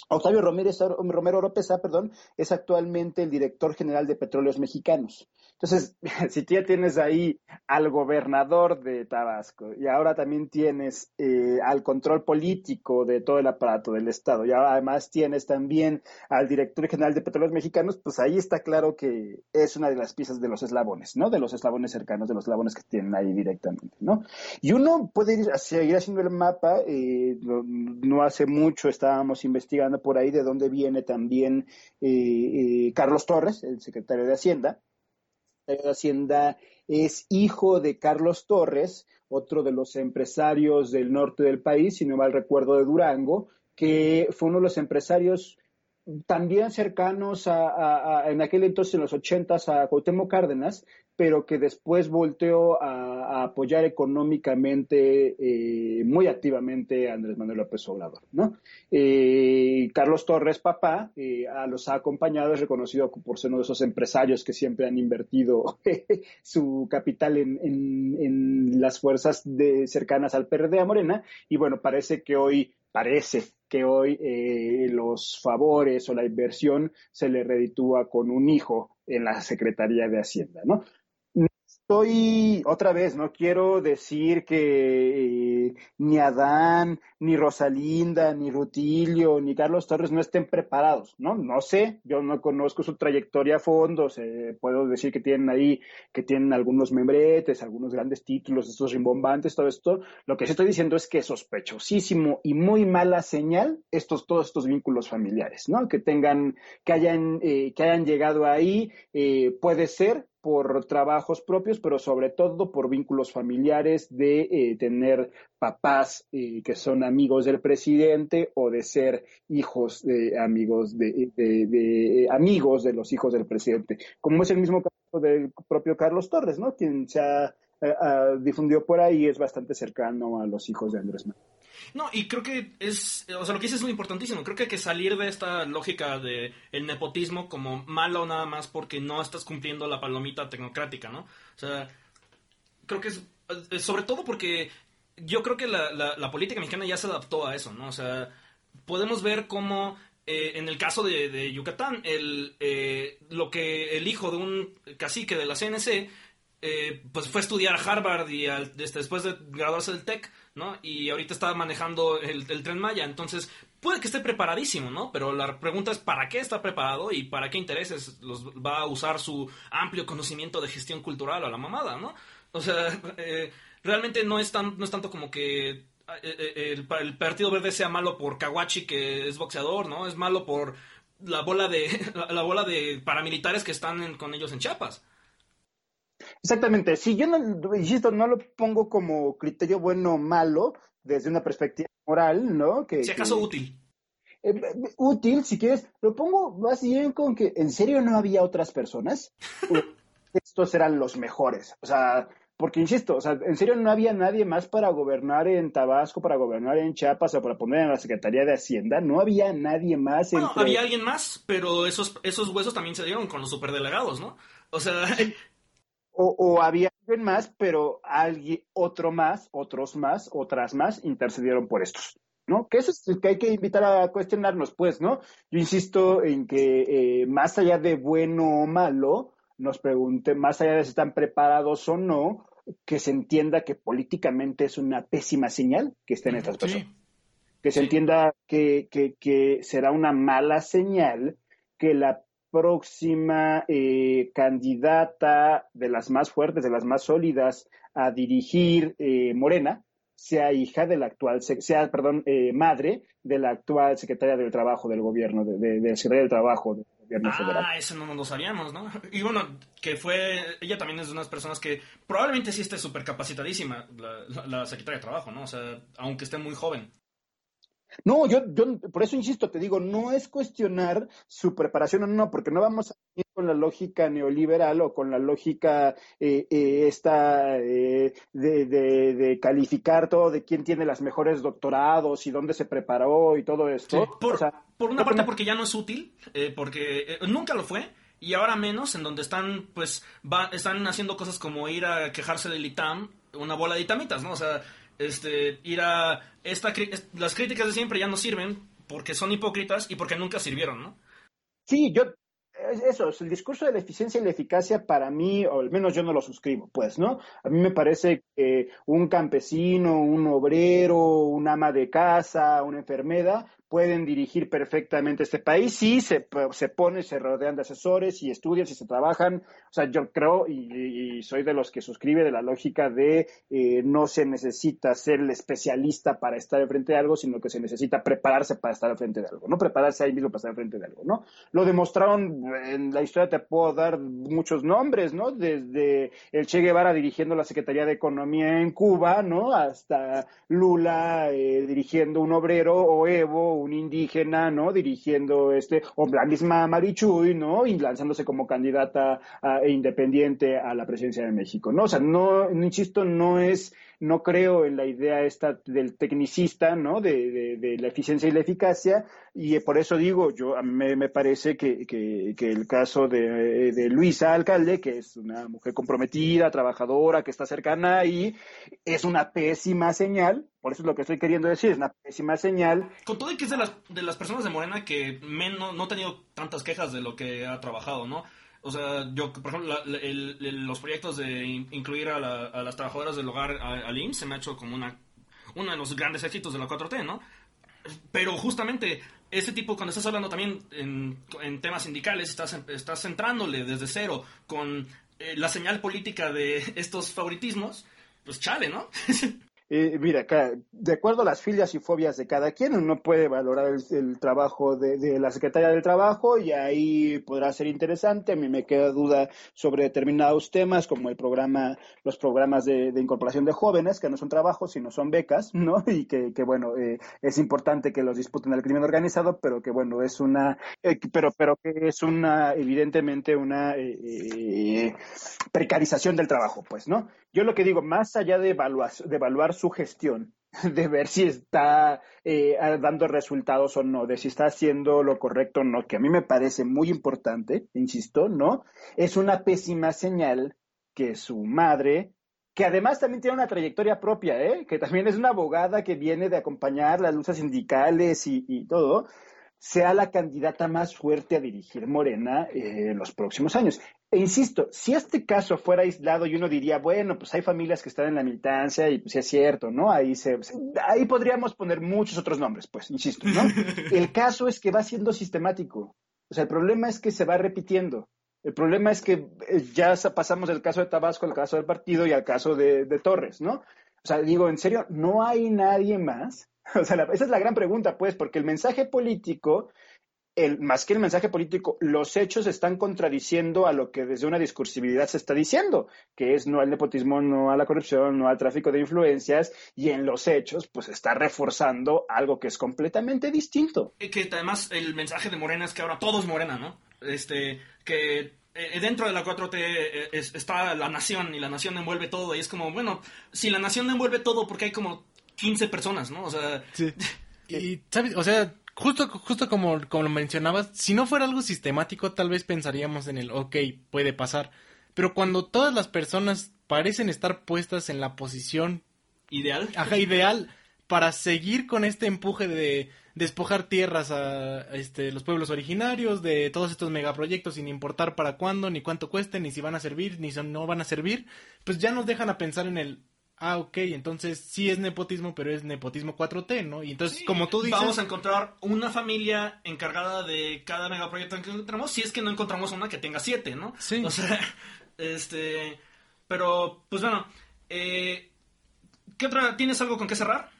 Octavio Romero Oropesa, perdón, es actualmente el director general de Petróleos Mexicanos. Entonces, <laughs> si tú ya tienes ahí al gobernador de Tabasco y ahora también tienes eh, al control político de todo el aparato del Estado y además tienes también al director general de Petróleos Mexicanos, pues ahí está claro que es una de las piezas de los eslabones, ¿no? De los eslabones cercanos, de los eslabones que tienen ahí directamente, ¿no? Y uno puede ir seguir haciendo el mapa, eh, no hace mucho estábamos investigando por ahí de dónde viene también eh, eh, Carlos Torres, el secretario de Hacienda. El secretario de Hacienda es hijo de Carlos Torres, otro de los empresarios del norte del país, si no mal recuerdo, de Durango, que fue uno de los empresarios también cercanos a, en aquel entonces, en los ochentas, a Cuauhtémoc Cárdenas, pero que después volteó a, a apoyar económicamente eh, muy activamente a Andrés Manuel López Obrador, ¿no? Eh, Carlos Torres, papá, eh, a los ha acompañado, es reconocido por ser uno de esos empresarios que siempre han invertido <laughs> su capital en, en- en las fuerzas de, cercanas al PRD a Morena, y bueno, parece que hoy parece que hoy eh, los favores o la inversión se le reditúa con un hijo en la Secretaría de Hacienda, ¿no? Estoy, otra vez, no quiero decir que eh, ni Adán, ni Rosalinda, ni Rutilio, ni Carlos Torres no estén preparados, ¿no? No sé, yo no conozco su trayectoria a fondo, se- puedo decir que tienen ahí, que tienen algunos membretes, algunos grandes títulos, estos rimbombantes, todo esto. Lo que sí estoy diciendo es que es sospechosísimo y muy mala señal estos, todos estos vínculos familiares, ¿no? Que tengan, que hayan, eh, que hayan llegado ahí, eh, puede ser por trabajos propios, pero sobre todo por vínculos familiares de eh, tener papás eh, que son amigos del presidente o de ser hijos de amigos de, eh, amigos de los hijos del presidente, como es el mismo caso del propio Carlos Torres, ¿no? Quien se ha ah, difundió por ahí es bastante cercano a los hijos de Andrés Manuel. No, y creo que es, o sea, lo que dices es muy importantísimo. Creo que hay que salir de esta lógica de el nepotismo como malo nada más porque no estás cumpliendo la palomita tecnocrática, ¿no? O sea, creo que es, sobre todo porque yo creo que la, la- la política mexicana ya se adaptó a eso, ¿no? O sea, podemos ver cómo eh, en el caso de, de Yucatán, el, eh, lo que el hijo de un cacique de la CNC eh, pues fue estudiar a Harvard y este, después de graduarse del TEC, ¿no? Y ahorita está manejando el, tren Maya. Entonces, puede que esté preparadísimo, ¿no? Pero la pregunta es ¿para qué está preparado y para qué intereses los va a usar su amplio conocimiento de gestión cultural a la mamada, ¿no? O sea, <laughs> eh, realmente no es, tan, no es tanto como que eh, eh, el, Partido Verde sea malo por Kawachi, que es boxeador, ¿no? Es malo por la bola de, <laughs> la, la bola de paramilitares que están con ellos en Chiapas. Exactamente, sí, yo no, insisto, no lo pongo como criterio bueno o malo desde una perspectiva moral, ¿no? Que, Si acaso que- útil. eh, útil, si quieres, lo pongo más bien con que en serio no había otras personas. <laughs> Estos eran los mejores. O sea, porque insisto, o sea, en serio no había nadie más para gobernar en Tabasco, para gobernar en Chiapas o para poner en la Secretaría de Hacienda, no había nadie más. Bueno, había alguien más, pero esos, esos huesos también se dieron con los superdelegados, ¿no? O sea... <laughs> O, o, había alguien más, pero alguien, otro más, otros más, otras más intercedieron por estos. ¿no? Que eso es el que hay que invitar a cuestionarnos, pues, ¿no? Yo insisto en que eh, más allá de bueno o malo, nos pregunte, más allá de si están preparados o no, que se entienda que políticamente es una pésima señal que estén estas personas. Que se entienda que, que, será una mala señal que la próxima eh, candidata de las más fuertes, de las más sólidas a dirigir eh, Morena, sea hija de la actual, sea, perdón, eh, madre de la actual secretaria del Trabajo del gobierno, de, de, de Secretaría del Trabajo del gobierno ah, federal. Ah, eso no nos lo sabíamos, ¿no? Y bueno, que fue, ella también es de unas personas que probablemente sí esté súper capacitadísima, la, la, secretaria de Trabajo, ¿no? O sea, aunque esté muy joven. No, yo, yo por eso insisto, te digo, no es cuestionar su preparación o no, porque no vamos a ir con la lógica neoliberal o con la lógica eh, eh, esta eh, de, de, de, calificar todo de quién tiene las mejores doctorados y dónde se preparó y todo esto. Sí, por, o sea, por, una parte porque ya no es útil, eh, porque eh, nunca lo fue. Y ahora menos, en donde están, pues, va, están haciendo cosas como ir a quejarse del ITAM, una bola de itamitas, ¿no? O sea, este, ir a... Esta, las críticas de siempre ya no sirven porque son hipócritas y porque nunca sirvieron, ¿no? Sí, yo, eso, el discurso de la eficiencia y la eficacia para mí, o al menos yo no lo suscribo, pues, ¿no? A mí me parece que un campesino, un obrero, un ama de casa, una enfermera, pueden dirigir perfectamente este país si se, se pone, se rodean de asesores y estudian, si se trabajan. O sea, yo creo y, y soy de los que suscribe de la lógica de eh, no se necesita ser el especialista para estar al frente de algo, sino que se necesita prepararse para estar al frente de algo, ¿no? Prepararse ahí mismo para estar al frente de algo, ¿no? Lo demostraron en la historia, te puedo dar muchos nombres, ¿no? Desde el Che Guevara dirigiendo la Secretaría de Economía en Cuba, ¿no? Hasta Lula eh, dirigiendo un obrero o Evo un indígena, ¿no? Dirigiendo este, o la Marichuy, ¿no? Y lanzándose como candidata e independiente a la presidencia de México, ¿no? O sea, no, insisto, no es, no creo en la idea esta del tecnicista, ¿no? De, de, la eficiencia y la eficacia, y por eso digo, yo, a mí me, parece que, que, que, el caso de, de Luisa Alcalde, que es una mujer comprometida, trabajadora, que está cercana ahí, es una pésima señal, por eso es lo que estoy queriendo decir, es una pésima señal. Con todo y que es de las, de las personas de Morena que menos, no ha tenido tantas quejas de lo que ha trabajado, ¿no? O sea, yo, por ejemplo, la, el, los proyectos de incluir a, la, a, las trabajadoras del hogar al IMSS se me ha hecho como una, uno de los grandes éxitos de la 4T, ¿no? Pero justamente ese tipo, cuando estás hablando también en, en temas sindicales, estás, estás centrándole desde cero con eh, la señal política de <laughs> estos favoritismos, pues chale, ¿no? <laughs> Eh, mira, de acuerdo a las filias y fobias de cada quien, uno puede valorar el, trabajo de, la Secretaría del Trabajo y ahí podrá ser interesante. A mí me queda duda sobre determinados temas, como el programa, los programas de, de incorporación de jóvenes, que no son trabajos, sino son becas, ¿no? <laughs> Y que, que bueno, eh, es importante que los disputen al crimen organizado, pero que bueno, es una, eh, pero, pero que es una, evidentemente, una eh, eh, precarización del trabajo, pues, ¿no? Yo lo que digo, más allá de evaluar, su gestión, <laughs> de ver si está eh, dando resultados o no, de si está haciendo lo correcto o no, que a mí me parece muy importante, insisto, ¿no? Es una pésima señal que su madre, que además también tiene una trayectoria propia, ¿eh? que también es una abogada que viene de acompañar las luchas sindicales y, y todo, sea la candidata más fuerte a dirigir Morena eh, en los próximos años. E insisto, si este caso fuera aislado y uno diría, bueno, pues hay familias que están en la militancia y pues es cierto, ¿no? Ahí se, ahí podríamos poner muchos otros nombres, pues, insisto, ¿no? <laughs> El caso es que va siendo sistemático. O sea, el problema es que se va repitiendo. El problema es que eh, ya pasamos del caso de Tabasco al caso del partido y al caso de, de Torres, ¿no? O sea, digo, en serio, no hay nadie más. <laughs> O sea, la, esa es la gran pregunta, pues, porque el mensaje político el, más que el mensaje político, los hechos están contradiciendo a lo que desde una discursividad se está diciendo, que es no al nepotismo, no a la corrupción, no al tráfico de influencias, y en los hechos, pues está reforzando algo que es completamente distinto. Y que además el mensaje de Morena es que ahora todo es Morena, ¿no? Este, que eh, dentro de la 4T eh, es- está la nación y la nación envuelve todo y es como, bueno, si la nación envuelve todo porque hay como 15 personas, ¿no? O sea, Sí. <laughs> Y, ¿sabes? O sea, justo, justo como, como lo mencionabas, si no fuera algo sistemático, tal vez pensaríamos en el, ok, puede pasar. Pero cuando todas las personas parecen estar puestas en la posición ideal. ajá, ideal para seguir con este empuje de despojar tierras a este, los pueblos originarios, de todos estos megaproyectos sin importar para cuándo, ni cuánto cuesten, ni si van a servir, ni si no van a servir, pues ya nos dejan a pensar en el, ah, ok, entonces sí es nepotismo, pero es nepotismo 4T, ¿no? Y entonces, Sí, como tú dices... Vamos a encontrar una familia encargada de cada megaproyecto que encontramos, si es que no encontramos una que tenga siete, ¿no? Sí. O sea, <laughs> este. Pero, pues bueno. Eh, ¿Qué otra? ¿Tienes algo con qué cerrar?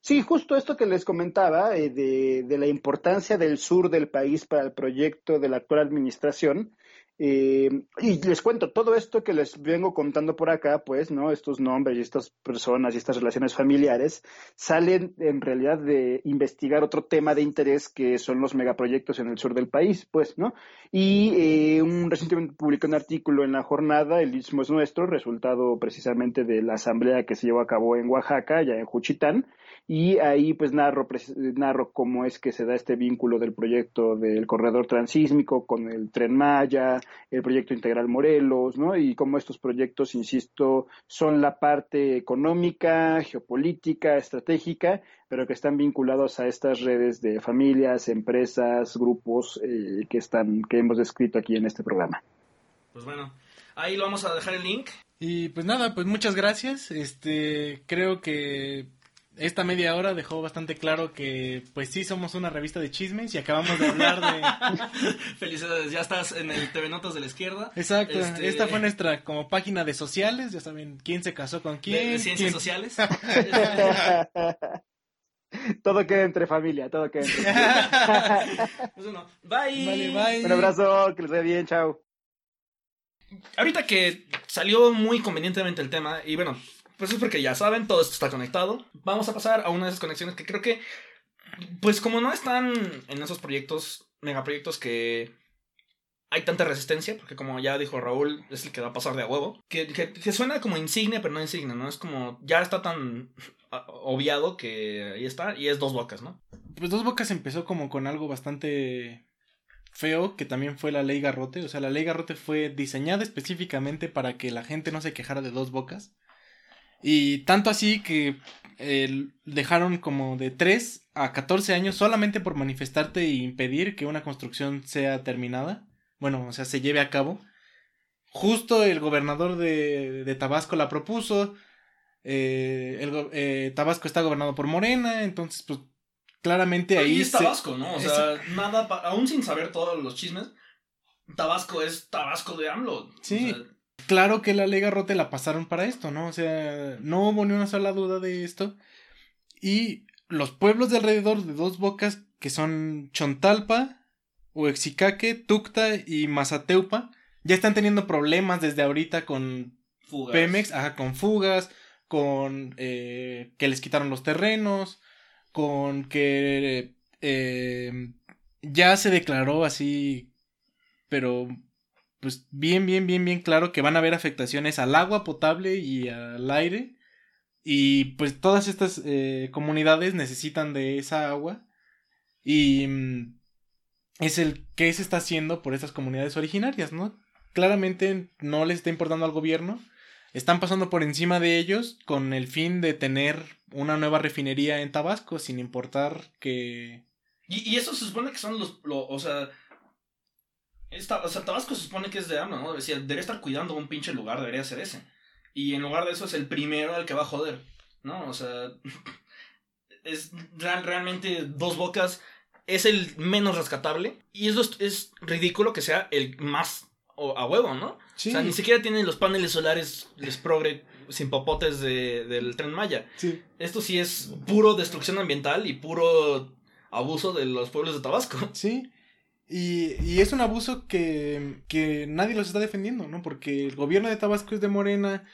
Sí, justo esto que les comentaba eh, de, de la importancia del sur del país para el proyecto de la actual administración. Eh, y les cuento todo esto que les vengo contando por acá, pues, ¿no? Estos nombres y estas personas y estas relaciones familiares salen en realidad de investigar otro tema de interés que son los megaproyectos en el sur del país, pues, ¿no? Y eh, un, recientemente publicó un artículo en la jornada, El Istmo es Nuestro, resultado precisamente de la asamblea que se llevó a cabo en Oaxaca, ya en Juchitán, y ahí pues narro, narro cómo es que se da este vínculo del proyecto del corredor transísmico con el tren Maya, el proyecto integral Morelos, ¿no? Y cómo estos proyectos, insisto, son la parte económica, geopolítica, estratégica, pero que están vinculados a estas redes de familias, empresas, grupos eh, que están, que hemos descrito aquí en este programa. Pues bueno, ahí lo vamos a dejar el link. Y pues nada, pues muchas gracias. Este, creo que esta media hora dejó bastante claro que pues sí somos una revista de chismes y acabamos de hablar de <laughs> Felicidades, ya estás en el TV Notas de la izquierda. Exacto, Este, esta fue nuestra como página de sociales, ya saben quién se casó con quién. de ciencias quién- sociales. <laughs> <laughs> todo queda entre familia, todo queda entre familia. Pues bueno, bye. Vale, bye. Un abrazo, que les vaya bien, chao. Ahorita que salió muy convenientemente el tema, y bueno, pues es porque ya saben, todo esto está conectado. Vamos a pasar a una de esas conexiones que creo que, pues como no están en esos proyectos, megaproyectos que hay tanta resistencia, porque como ya dijo Raúl, es el que va a pasar de a huevo, que, que, suena como insigne, pero no insigne, ¿no? Es como, ya está tan obviado que ahí está, y es dos bocas, ¿no? Pues Dos Bocas empezó como con algo bastante feo, que también fue la ley Garrote. O sea, la ley Garrote fue diseñada específicamente para que la gente no se quejara de Dos Bocas. Y tanto así que eh, dejaron como de 3 a 14 años solamente por manifestarte e impedir que una construcción sea terminada. Bueno, o sea, se lleve a cabo. Justo el gobernador de, de Tabasco la propuso. eh, el eh, Tabasco está gobernado por Morena, entonces pues claramente ahí y es se- Tabasco, ¿no? O es- sea, nada, pa- aún sin saber todos los chismes, Tabasco es Tabasco de AMLO. Sí. O sea, claro que la ley Garrote la pasaron para esto, ¿no? O sea, no hubo ni una sola duda de esto. Y los pueblos de alrededor de Dos Bocas, que son Chontalpa, Huexicaque, Tucta y Mazateupa, ya están teniendo problemas desde ahorita con fugas. Pemex, ajá, con fugas, con eh, que les quitaron los terrenos, con que eh, ya se declaró así, pero pues bien, bien, bien, bien claro que van a haber afectaciones al agua potable y al aire. Y pues todas estas eh, comunidades necesitan de esa agua. Y mm, es el que se está haciendo por estas comunidades originarias, ¿no? Claramente no les está importando al gobierno. Están pasando por encima de ellos con el fin de tener una nueva refinería en Tabasco, sin importar que... Y, y eso se supone que son los. lo- o sea. Esta- o sea, Tabasco se supone que es de AMLO, ¿no? Decía, debería estar cuidando un pinche lugar, debería ser ese. Y en lugar de eso es el primero al que va a joder, ¿no? O sea. <laughs> Es real- realmente dos bocas. Es el menos rescatable. Y eso es, es ridículo que sea el más o- a huevo, ¿no? Sí, O sea, ni siquiera tienen los paneles solares, les progre sin popotes de, del tren Maya. sí. Esto sí es puro destrucción ambiental y puro abuso de los pueblos de Tabasco. Sí. Y, y es un abuso que, que nadie los está defendiendo, ¿no? Porque el gobierno de Tabasco es de Morena.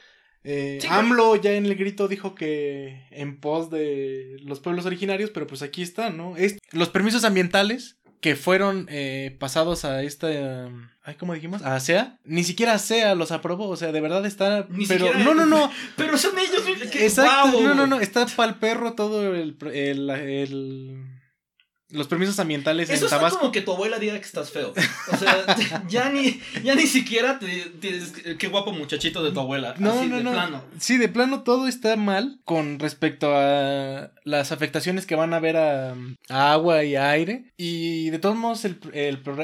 eh, AMLO ya en el grito dijo que en pos de los pueblos originarios, pero pues aquí está, ¿no? Es, los permisos ambientales que fueron eh, pasados a esta. um, ay, ¿Cómo dijimos? A ASEA. Ni siquiera ASEA los aprobó. O sea, de verdad está. Ni pero. siquiera- No, no, no. <laughs> Pero son ellos. que- Exacto. ¡guau! No, no, no. Está pa'l perro todo el. el, el- los permisos ambientales Eso en está Tabasco. como que tu abuela diga que estás feo. O sea, <laughs> ya ni, ya ni siquiera te, te- qué guapo muchachito de tu abuela. No, así no, de no. plano. Sí, de plano todo está mal con respecto a las afectaciones que van a haber a, a agua y a aire. Y de todos modos, el,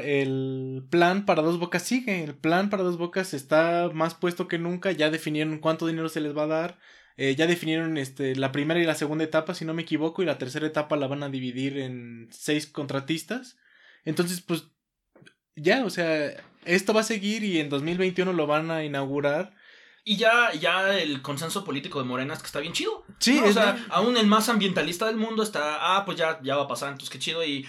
el plan para dos bocas sigue. El plan para dos bocas está más puesto que nunca. Ya definieron cuánto dinero se les va a dar. Eh, ya definieron este, la primera y la segunda etapa, si no me equivoco. Y la tercera etapa la van a dividir en seis contratistas. Entonces, pues, ya, o sea, esto va a seguir y en 2021 lo van a inaugurar. Y ya, ya el consenso político de Morena es que está bien chido. Sí, ¿no? O sea, bien- aún el más ambientalista del mundo está, ah, pues ya, ya va a pasar, entonces qué chido. Y,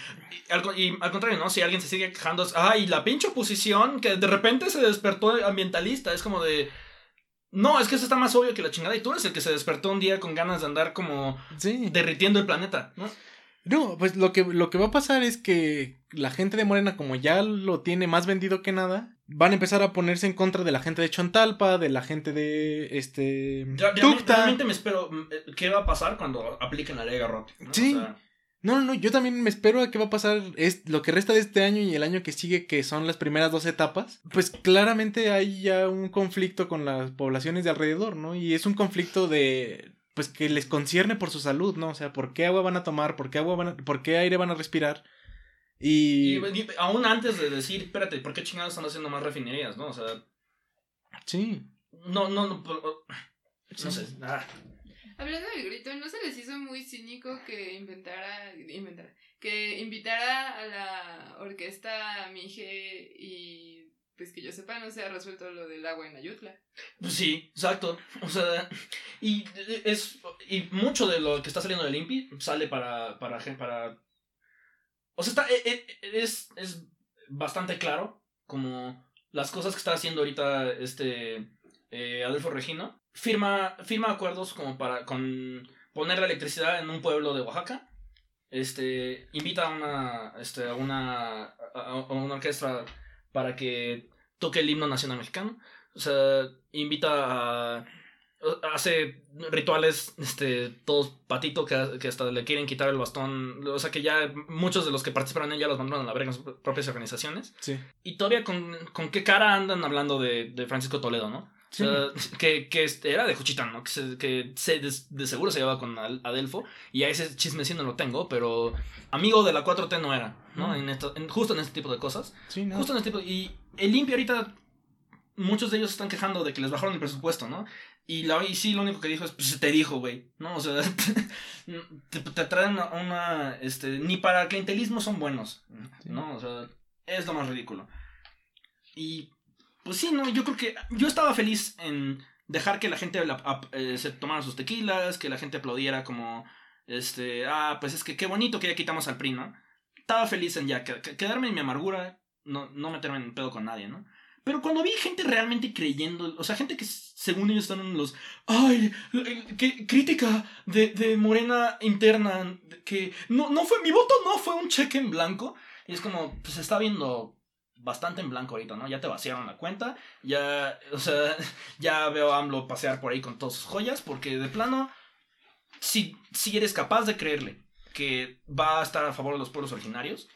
y, al, co- y al contrario, ¿no? Si alguien se sigue quejando, es, ah, y la pinche oposición que de repente se despertó ambientalista, es como de. No, es que eso está más obvio que la chingada. Y tú eres el que se despertó un día con ganas de andar como Sí. derritiendo el planeta, ¿no? No, pues lo que, lo que va a pasar es que la gente de Morena, como ya lo tiene más vendido que nada, van a empezar a ponerse en contra de la gente de Chontalpa, de la gente de este Ya- realmente, me espero eh, qué va a pasar cuando apliquen la ley Garrote. ¿no? Sí. O sea, No, no, no, yo también me espero a qué va a pasar es lo que resta de este año y el año que sigue, que son las primeras dos etapas. Pues claramente hay ya un conflicto con las poblaciones de alrededor, ¿no? Y es un conflicto de pues que les concierne por su salud, ¿no? O sea, ¿por qué agua van a tomar? ¿Por qué agua van a, por qué aire van a respirar? Y, y, y aún antes de decir, espérate, ¿por qué chingados están haciendo más refinerías, no? O sea, sí. no, no, no, pero- no sé. ah. Hablando del grito, ¿no se les hizo muy cínico que inventara, inventara, que invitara a la orquesta Mije y pues que yo sepa no se ha resuelto lo del agua en Ayutla? Pues sí, exacto. O sea, y es y mucho de lo que está saliendo del INPI sale para para para o sea, está e- e- es es bastante claro como las cosas que está haciendo ahorita este eh, Adolfo Regino firma firma acuerdos como para con poner la electricidad en un pueblo de Oaxaca. Este invita a una este a una a, una orquesta para que toque el himno nacional mexicano. O sea, invita a. Hace rituales, este, todos patito, que, que hasta le quieren quitar el bastón. O sea, que ya muchos de los que participaron en ella los mandaron a la verga en sus propias organizaciones. Sí. Y todavía con, con qué cara andan hablando de, de Francisco Toledo, ¿no? Sí. O sea, que, que este, era de Juchitán, ¿no? Que, se, que se- de, de seguro se llevaba con Adelfo. Y a ese chisme sí no lo tengo, pero amigo de la 4T no era, ¿no? Mm. En esto, en- justo en este tipo de cosas. Sí, no. Justo en este tipo. Y el limpio ahorita. Muchos de ellos están quejando de que les bajaron el presupuesto, ¿no? Y, la, y sí, lo único que dijo es, pues se te dijo, güey, ¿no? O sea, <laughs> te, te traen una, una, Este, ni para clientelismo son buenos, ¿no? O sea, es lo más ridículo. Y, pues sí, no, yo creo que. Yo estaba feliz en dejar que la gente eh, se tomara sus tequilas, que la gente aplaudiera como. Este, ah, pues es que qué bonito que ya quitamos al PRI, ¿no? Estaba feliz en ya que- que- quedarme en mi amargura, no, no meterme en pedo con nadie, ¿no? Pero cuando vi gente realmente creyendo, o sea, gente que según ellos están en los, ay, eh, qué crítica de, de Morena interna, que no, no fue, mi voto no fue un cheque en blanco, y es como, pues está viendo bastante en blanco ahorita, ¿no? Ya te vaciaron la cuenta, ya, o sea, <laughs> ya veo a AMLO pasear por ahí con todas sus joyas, porque de plano, si, si eres capaz de creerle que va a estar a favor de los pueblos originarios,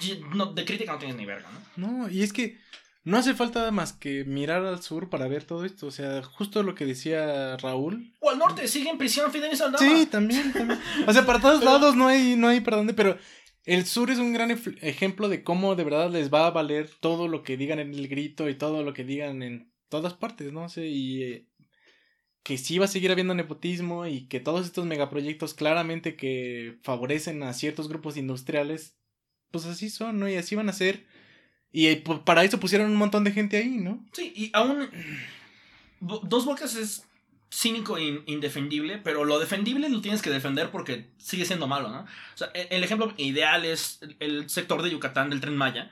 y- no, de crítica no tienes ni verga, ¿no? No, y es que no hace falta más que mirar al sur para ver todo esto. O sea, justo lo que decía Raúl. O al norte, sigue en prisión Fidel Saldama. Sí, también, también. O sea, para todos <laughs> Pero- lados no hay, no hay para dónde, pero el sur es un gran ejemplo de cómo de verdad les va a valer todo lo que digan en el grito y todo lo que digan en todas partes, ¿no? Sea, y eh, que sí va a seguir habiendo nepotismo y que todos estos megaproyectos claramente que favorecen a ciertos grupos industriales, pues así son, ¿no? Y así van a ser. Y eh, para eso pusieron un montón de gente ahí, ¿no? Sí, y aún. <clears throat> Dos Bocas es cínico e in- indefendible, pero lo defendible lo tienes que defender porque sigue siendo malo, ¿no? O sea, e- el ejemplo ideal es el- el sector de Yucatán del tren Maya,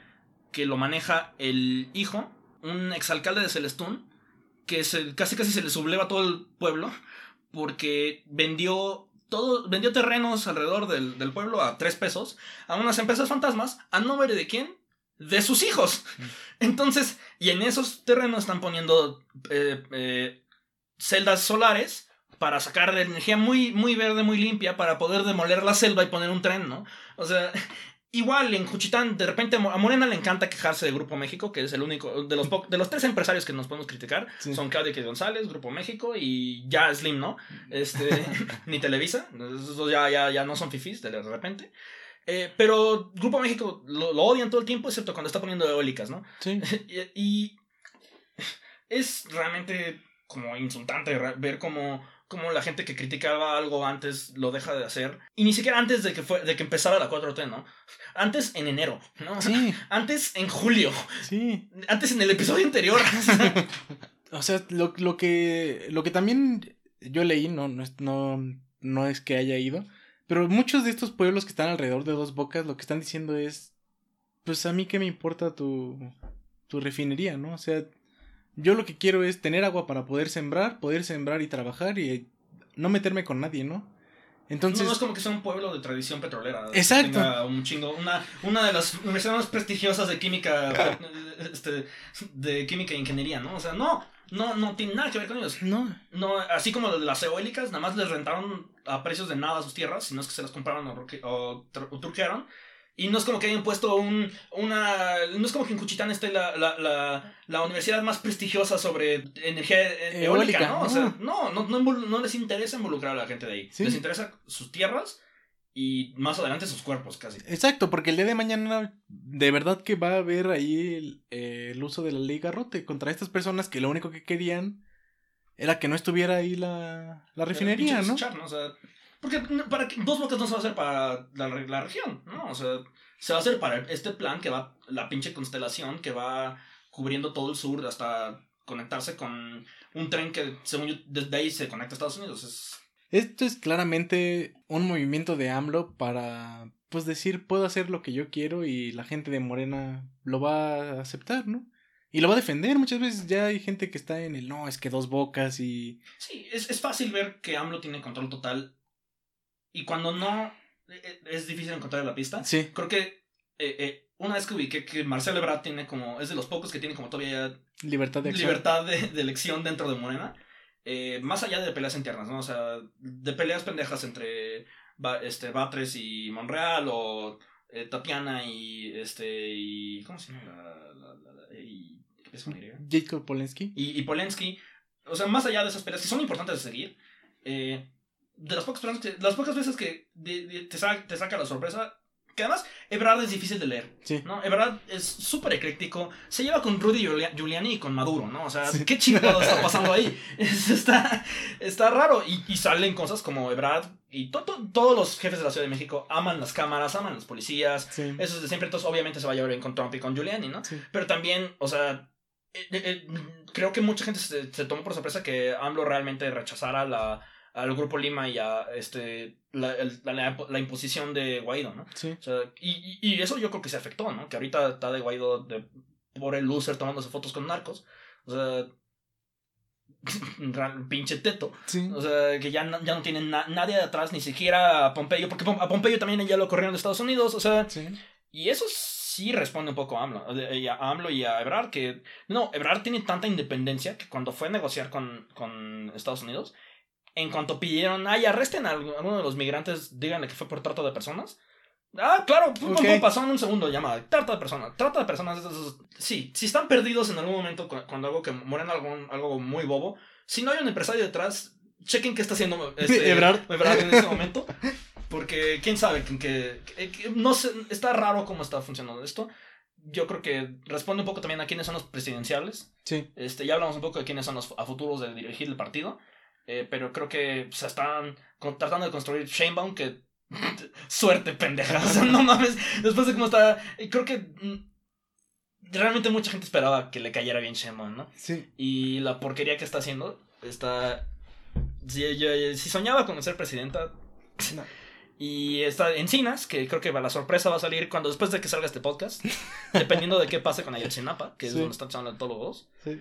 que lo maneja el hijo, un exalcalde de Celestún, que se, casi casi se le subleva a todo el pueblo porque vendió todo, vendió terrenos alrededor del, del pueblo a tres pesos a unas empresas fantasmas a nombre de quién? De sus hijos. Entonces, y en esos terrenos están poniendo eh, eh, celdas solares para sacar de energía muy, muy verde, muy limpia, para poder demoler la selva y poner un tren, ¿no? O sea, <laughs> igual en Juchitán, de repente a Morena le encanta quejarse de Grupo México, que es el único, de los, de los tres empresarios que nos podemos criticar, Sí. son Claudia González, Grupo México y ya Slim, ¿no? Este, <laughs> ni Televisa, esos ya, ya, ya no son fifís de repente. Eh, pero Grupo México lo, lo odian todo el tiempo, excepto cuando está poniendo eólicas, ¿no? Sí. <laughs> y, y es realmente como insultante ver cómo, cómo la gente que criticaba algo antes lo deja de hacer. Y ni siquiera antes de que, fue, de que empezara la 4T, ¿no? Antes en enero, ¿no? Sí, <laughs> Antes en julio. sí. Antes en el episodio anterior. <laughs> O sea, lo, lo que lo que también yo leí, no, no, es, no, no es que haya ido, pero muchos de estos pueblos que están alrededor de Dos Bocas lo que están diciendo es, pues a mí qué me importa tu, tu refinería, ¿no? O sea, yo lo que quiero es tener agua para poder sembrar, poder sembrar y trabajar y no meterme con nadie, ¿no? Entonces, no, no es como que sea un pueblo de tradición petrolera. Exacto. tenga un chingo. Una, una de las universidades más prestigiosas de química. <laughs> este, de química e ingeniería, ¿no? O sea, no. No, no tiene nada que ver con ellos. no, No, así como lo de las eólicas, nada más les rentaron a precios de nada sus tierras, sino es que se las compraron o, o o truquearon. Y no es como que hayan puesto un, una... No es como que en Cuchitán esté la, la, la, la universidad más prestigiosa sobre energía e- eólica, Eólica, ¿no? O no. sea, no, no, no, no les interesa involucrar a la gente de ahí. Sí. Les interesa sus tierras y más adelante sus cuerpos, casi. Exacto, porque el día de mañana de verdad que va a haber ahí el, eh, el uso de la ley garrote contra estas personas que lo único que querían era que no estuviera ahí la, la refinería, ¿no? desechar, O sea, porque para que- dos bocas no se va a hacer para la, la región, ¿no? O sea, se va a hacer para este plan que va, la pinche constelación que va cubriendo todo el sur hasta conectarse con un tren que, según yo, desde ahí se conecta a Estados Unidos. Es, Esto es claramente un movimiento de AMLO para, pues decir, puedo hacer lo que yo quiero y la gente de Morena lo va a aceptar, ¿no? Y lo va a defender. Muchas veces ya hay gente que está en el, no, es que dos bocas y... sí, es, es fácil ver que AMLO tiene control total y cuando no, e- e- es difícil encontrar la pista. Sí, Creo que eh, eh, una vez que ubiqué que Marcelo Ebrard tiene como, es de los pocos que tiene como todavía libertad de acción. libertad de, de elección dentro de Morena. eh, más allá de peleas internas, ¿no? O sea, de peleas pendejas entre este, Batres y Monreal o Tatiana y este y ¿cómo se llama? La, la- la- la- y, ¿qué empieza con Y? Jacob Polensky. y, y Polensky. O sea, más allá de esas peleas que son importantes de seguir, eh, de las pocas, personas que- las pocas veces que de- de- te, sa- te saca la sorpresa, que además Ebrard es difícil de leer. Sí. ¿no? Ebrard es súper ecléctico. Se lleva con Rudy Giulia- Giuliani y con Maduro, ¿no? O sea, Sí. ¿qué chingado está <laughs> pasando ahí? Es- está, está raro. Y, y salen cosas como Ebrard y to- to- todos los jefes de la Ciudad de México aman las cámaras, aman los policías. Sí. Eso es de siempre. Entonces, obviamente, se va a llevar bien con Trump y con Giuliani, ¿no? Pero también, o sea, eh, eh, eh, creo que mucha gente se, se tomó por sorpresa que AMLO realmente rechazara la, al Grupo Lima y a este, la, el- la- la- imposición de Guaidó, ¿no? Sí. O sea, y, y- eso yo creo que se afectó, ¿no? Que ahorita está de Guaidó de, por el loser tomándose fotos con narcos. O sea, <laughs> pinche teto. Sí. O sea, que ya no, ya no tienen na- nadie de atrás, ni siquiera a Pompeyo, porque a Pompeyo también ya lo corrieron de Estados Unidos. O sea, Sí. y eso sí responde un poco a AMLO, a AMLO y a Ebrard, que no, Ebrard tiene tanta independencia que cuando fue a negociar con, con Estados Unidos, en cuanto pidieron, ay, arresten a alguno de los migrantes, díganle que fue por trata de personas. Ah, claro, pum, pum, Ok. pum, pasó en un segundo, llama, trata de personas, trata de personas, sí, si están perdidos en algún momento cu- cuando algo que mueren algún, algo muy bobo, si no hay un empresario detrás, chequen qué está haciendo <laughs> este, Ebrard. Ebrard en este <laughs> momento. Porque quién sabe que, que- que- que- no sé, está raro cómo está funcionando esto. Yo creo que responde un poco también a quiénes son los presidenciales. Sí. Este, ya hablamos un poco de quiénes son los a futuros de dirigir el partido. Eh, pero creo que se están tratando de construir Sheinbaum que <laughs> suerte pendeja. O sea, no mames. Después de cómo está. Creo que mm, realmente mucha gente esperaba que le cayera bien Sheinbaum, ¿no? Sí. Y la porquería que está haciendo está. Si, yo- si soñaba con ser presidenta. No. Y está Encinas, que creo que la sorpresa va a salir cuando después de que salga este podcast. <laughs> dependiendo de qué pase con Ayotzinapa, que es donde están echando todos los dos. Sí.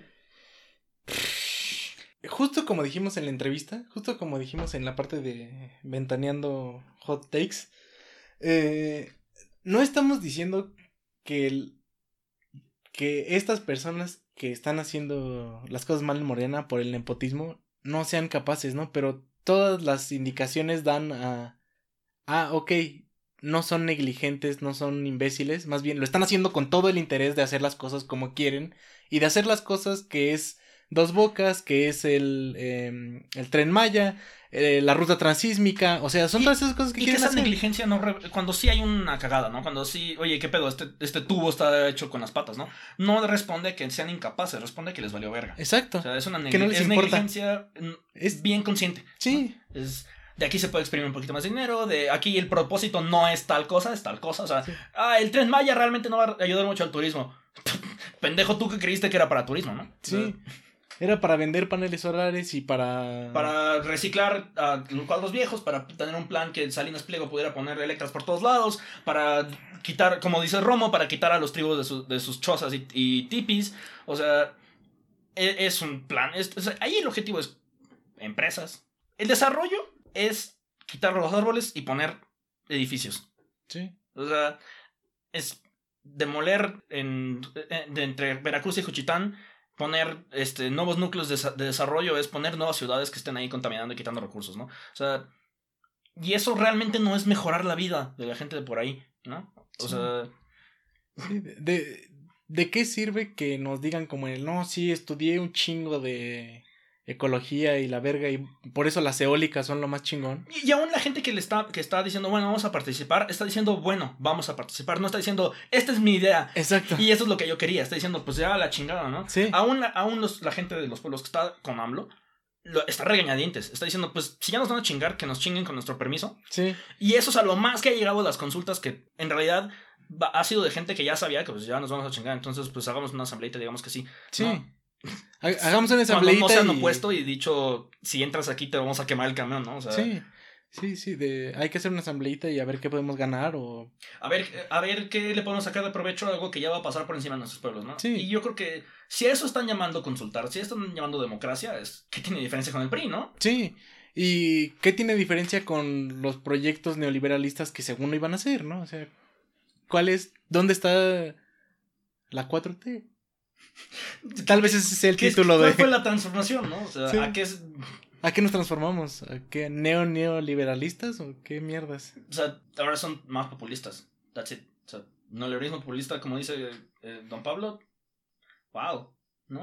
Justo como dijimos en la entrevista, justo como dijimos en la parte de Ventaneando Hot Takes, eh, no estamos diciendo que, el- que estas personas que están haciendo las cosas mal en Morena por el nepotismo no sean capaces, ¿no? Pero todas las indicaciones dan a... Ah, ok, no son negligentes, no son imbéciles, más bien lo están haciendo con todo el interés de hacer las cosas como quieren y de hacer las cosas que es Dos Bocas, que es el, eh, el tren Maya, eh, la ruta transísmica, o sea, son Y- todas esas cosas que Y que quieren esa hacer. negligencia no. re- Cuando sí hay una cagada, ¿no? Cuando sí, oye, ¿qué pedo? Este, este tubo está hecho con las patas, ¿no? No responde que sean incapaces, responde que les valió verga. Exacto. O sea, es una negli- Que no les es negligencia mm, Es- bien consciente. sí, Es. De aquí se puede exprimir un poquito más de dinero, de aquí el propósito no es tal cosa, es tal cosa. O sea, Sí. ah, el tren Maya realmente no va a ayudar mucho al turismo. <laughs> Pendejo tú que creíste que era para turismo, ¿no? O sea, sí. Era para vender paneles solares y para... Para reciclar ah, los cuadros viejos, para tener un plan que Salinas Pliego pudiera poner electras por todos lados, para quitar, como dice Romo, para quitar a los tribus de, su- de sus chozas y, y tipis. O sea, e- es, un plan. es- o sea, ahí el objetivo es empresas. El desarrollo es quitar los árboles y poner edificios. Sí. O sea, es demoler en, en- de entre Veracruz y Juchitán, poner este, nuevos núcleos de, desa- de desarrollo, es poner nuevas ciudades que estén ahí contaminando y quitando recursos, ¿no? O sea, y eso realmente no es mejorar la vida de la gente de por ahí, ¿no? O Sí. sea, de, ¿de qué sirve que nos digan como el, no, sí, estudié un chingo de ecología y la verga y por eso las eólicas son lo más chingón? y, y aún la gente que le está, que está diciendo, bueno, vamos a participar, está diciendo, bueno, vamos a participar, no está diciendo, esta es mi idea. Exacto. Y eso es lo que yo quería. Está diciendo, pues ya la chingada, ¿no? Sí. Aún, la- aún los- la gente de los pueblos que está con AMLO lo, está regañadientes. Está diciendo, pues si ya nos van a chingar, que nos chinguen con nuestro permiso. Sí. Y eso es a lo más que ha llegado a las consultas que en realidad ha sido de gente que ya sabía que pues ya nos vamos a chingar. Entonces, pues hagamos una asambleita y digamos que sí. Sí. ¿no? Ha- Hagamos una Cuando no se han y- opuesto y dicho, si entras aquí te vamos a quemar el camión, ¿no? O sea, Sí. Sí, sí, de hay que hacer una asambleíta y a ver qué podemos ganar o a ver, a ver qué le podemos sacar de provecho a algo que ya va a pasar por encima de nuestros pueblos, ¿no? Sí. Y yo creo que si a eso están llamando consultar, si a eso están llamando democracia, es ¿qué tiene diferencia con el PRI, no? Sí. ¿Y qué tiene diferencia con los proyectos neoliberalistas que según no iban a hacer, no? O sea, ¿cuál es dónde está la 4T? <laughs> Tal vez ese sea el ¿Qué- título ¿Cuál de fue la transformación, no? O sea, Sí. ¿a qué es...? ¿A qué nos transformamos? ¿A qué neo neoliberalistas o qué mierdas? O sea, ahora son más populistas. That's it. O sea, neoliberalismo populista, como dice eh, Don Pablo. Wow. No,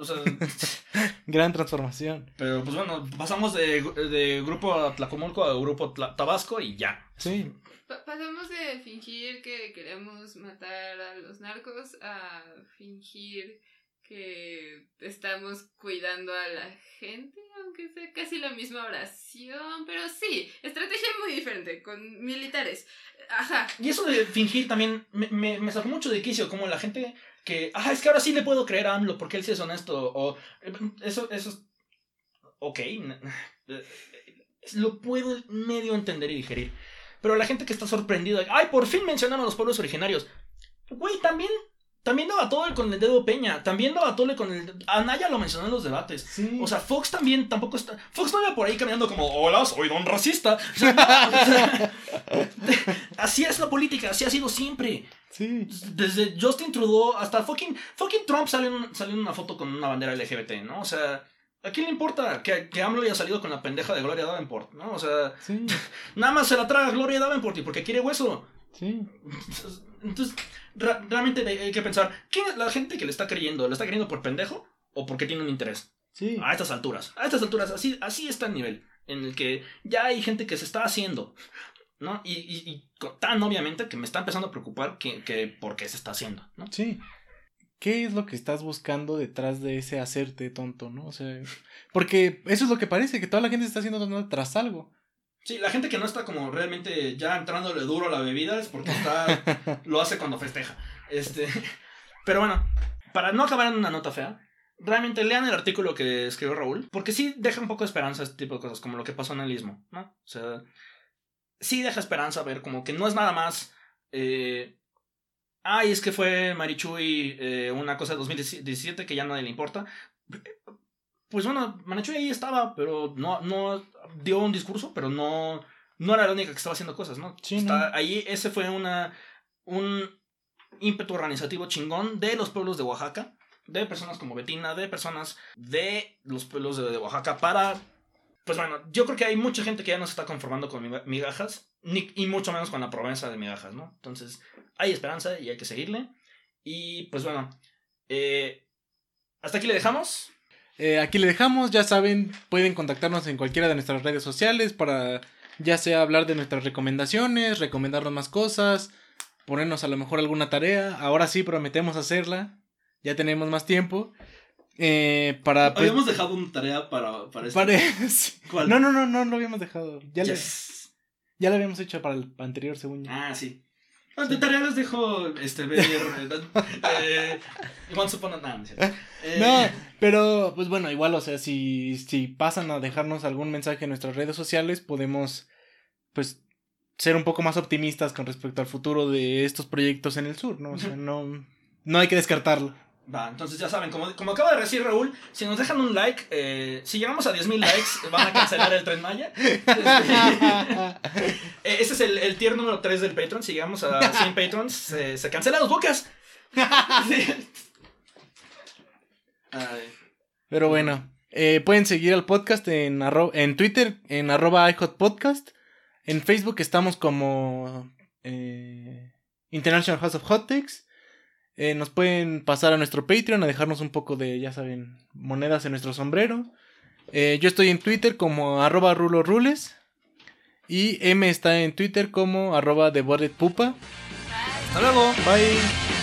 o sea, <laughs> Gran transformación. pero pues bueno, pasamos de, de grupo Tlacomulco a grupo Tabasco y ya. Sí. Pa- pasamos de fingir que queremos matar a los narcos a fingir que estamos cuidando a la gente, aunque sea casi la misma oración, pero sí, estrategia muy diferente, con militares. Ajá. Y eso de fingir también me, me, me sacó mucho de quicio, como la gente que, ah, es que ahora sí le puedo creer a AMLO porque él sí es honesto, o eh, eso, eso es, ok, eh, lo puedo medio entender y digerir, pero la gente que está sorprendida, ay, por fin mencionaron a los pueblos originarios, güey, también, también daba todo con el dedo Peña, también daba todo con el, Anaya lo mencionó en los debates, Sí. o sea, Fox también tampoco está. Fox no iba por ahí caminando como, hola, soy don racista. O sea, no, <laughs> o sea, <laughs> así es la política, así ha sido siempre. sí. Desde Justin Trudeau hasta fucking, fucking Trump salió en, salió en una foto con una bandera LGBT, ¿no? O sea, ¿a quién le importa que, que AMLO haya salido con la pendeja de Gloria Davenport, ¿no? O sea, Sí. <laughs> nada más se la traga Gloria Davenport y porque quiere hueso. Sí. Entonces, realmente hay que pensar, ¿quién es la gente que le está creyendo? ¿Le está creyendo por pendejo o porque tiene un interés? Sí. A estas alturas, a estas alturas, así, así está el nivel en el que ya hay gente que se está haciendo, ¿no? Y, y- tan obviamente que me está empezando a preocupar que, que por qué se está haciendo, ¿no? Sí. ¿Qué es lo que estás buscando detrás de ese hacerte tonto, no? O sea, porque eso es lo que parece, que toda la gente está haciendo tonto tras algo. Sí, la gente que no está como realmente ya entrándole duro a la bebida es porque está, <laughs> lo hace cuando festeja. Este, pero bueno, para no acabar en una nota fea, realmente lean el artículo que escribió Raúl, porque sí deja un poco de esperanza este tipo de cosas, como lo que pasó en el Istmo, ¿no? O sea, sí deja esperanza ver como que no es nada más... Eh, Ay, es que fue Marichuy eh, una cosa de 2017 que ya nadie le importa. pues bueno, Manechue ahí estaba, pero no, no dio un discurso, pero no, no era la única que estaba haciendo cosas, ¿no? Sí, Está- no. Ahí ese fue una, un ímpetu organizativo chingón de los pueblos de Oaxaca, de personas como Betina, de personas de los pueblos de, de Oaxaca para... Pues bueno, yo creo que hay mucha gente que ya no se está conformando con miga- migajas, y mucho menos con la promesa de migajas, ¿no? Entonces, hay esperanza y hay que seguirle. Y pues bueno, eh, hasta aquí le dejamos. Eh, aquí le dejamos, ya saben, pueden contactarnos en cualquiera de nuestras redes sociales para ya sea hablar de nuestras recomendaciones, recomendarnos más cosas, ponernos a lo mejor alguna tarea. Ahora sí prometemos hacerla, ya tenemos más tiempo. Eh, para pues, Habíamos dejado una tarea para, para esto. pare- <laughs> ¿Cuál? No, no, no, no lo habíamos dejado. Ya, Yes. le, ya lo habíamos hecho para el anterior, según yo. Ah, sí. De tarea les dejo este ver <laughs> eh, Once Upon a no. Eh, No, pero pues bueno, igual, o sea, si, si pasan a dejarnos algún mensaje en nuestras redes sociales, podemos pues ser un poco más optimistas con respecto al futuro de estos proyectos en el sur, ¿no? O sea, no, no hay que descartarlo. Va, entonces ya saben, como, como acaba de decir Raúl, si nos dejan un like, eh, si llegamos a 10.000 likes, van a cancelar el Tren Maya. <laughs> Este, eh, ese es el, el tier número 3 del Patreon. Si llegamos a 100 Patrons, se, se cancelan los bocas. <laughs> Sí. Pero bueno, eh, pueden seguir al podcast en, arro- en Twitter, en arroba iHotPodcast. En Facebook estamos como eh, International House of Hot Takes. Eh, nos pueden pasar a nuestro Patreon a dejarnos un poco de, ya saben, monedas en nuestro sombrero. Eh, yo estoy en Twitter como arroba rulorules. Y M está en Twitter como arroba pupa. Hasta luego. Bye.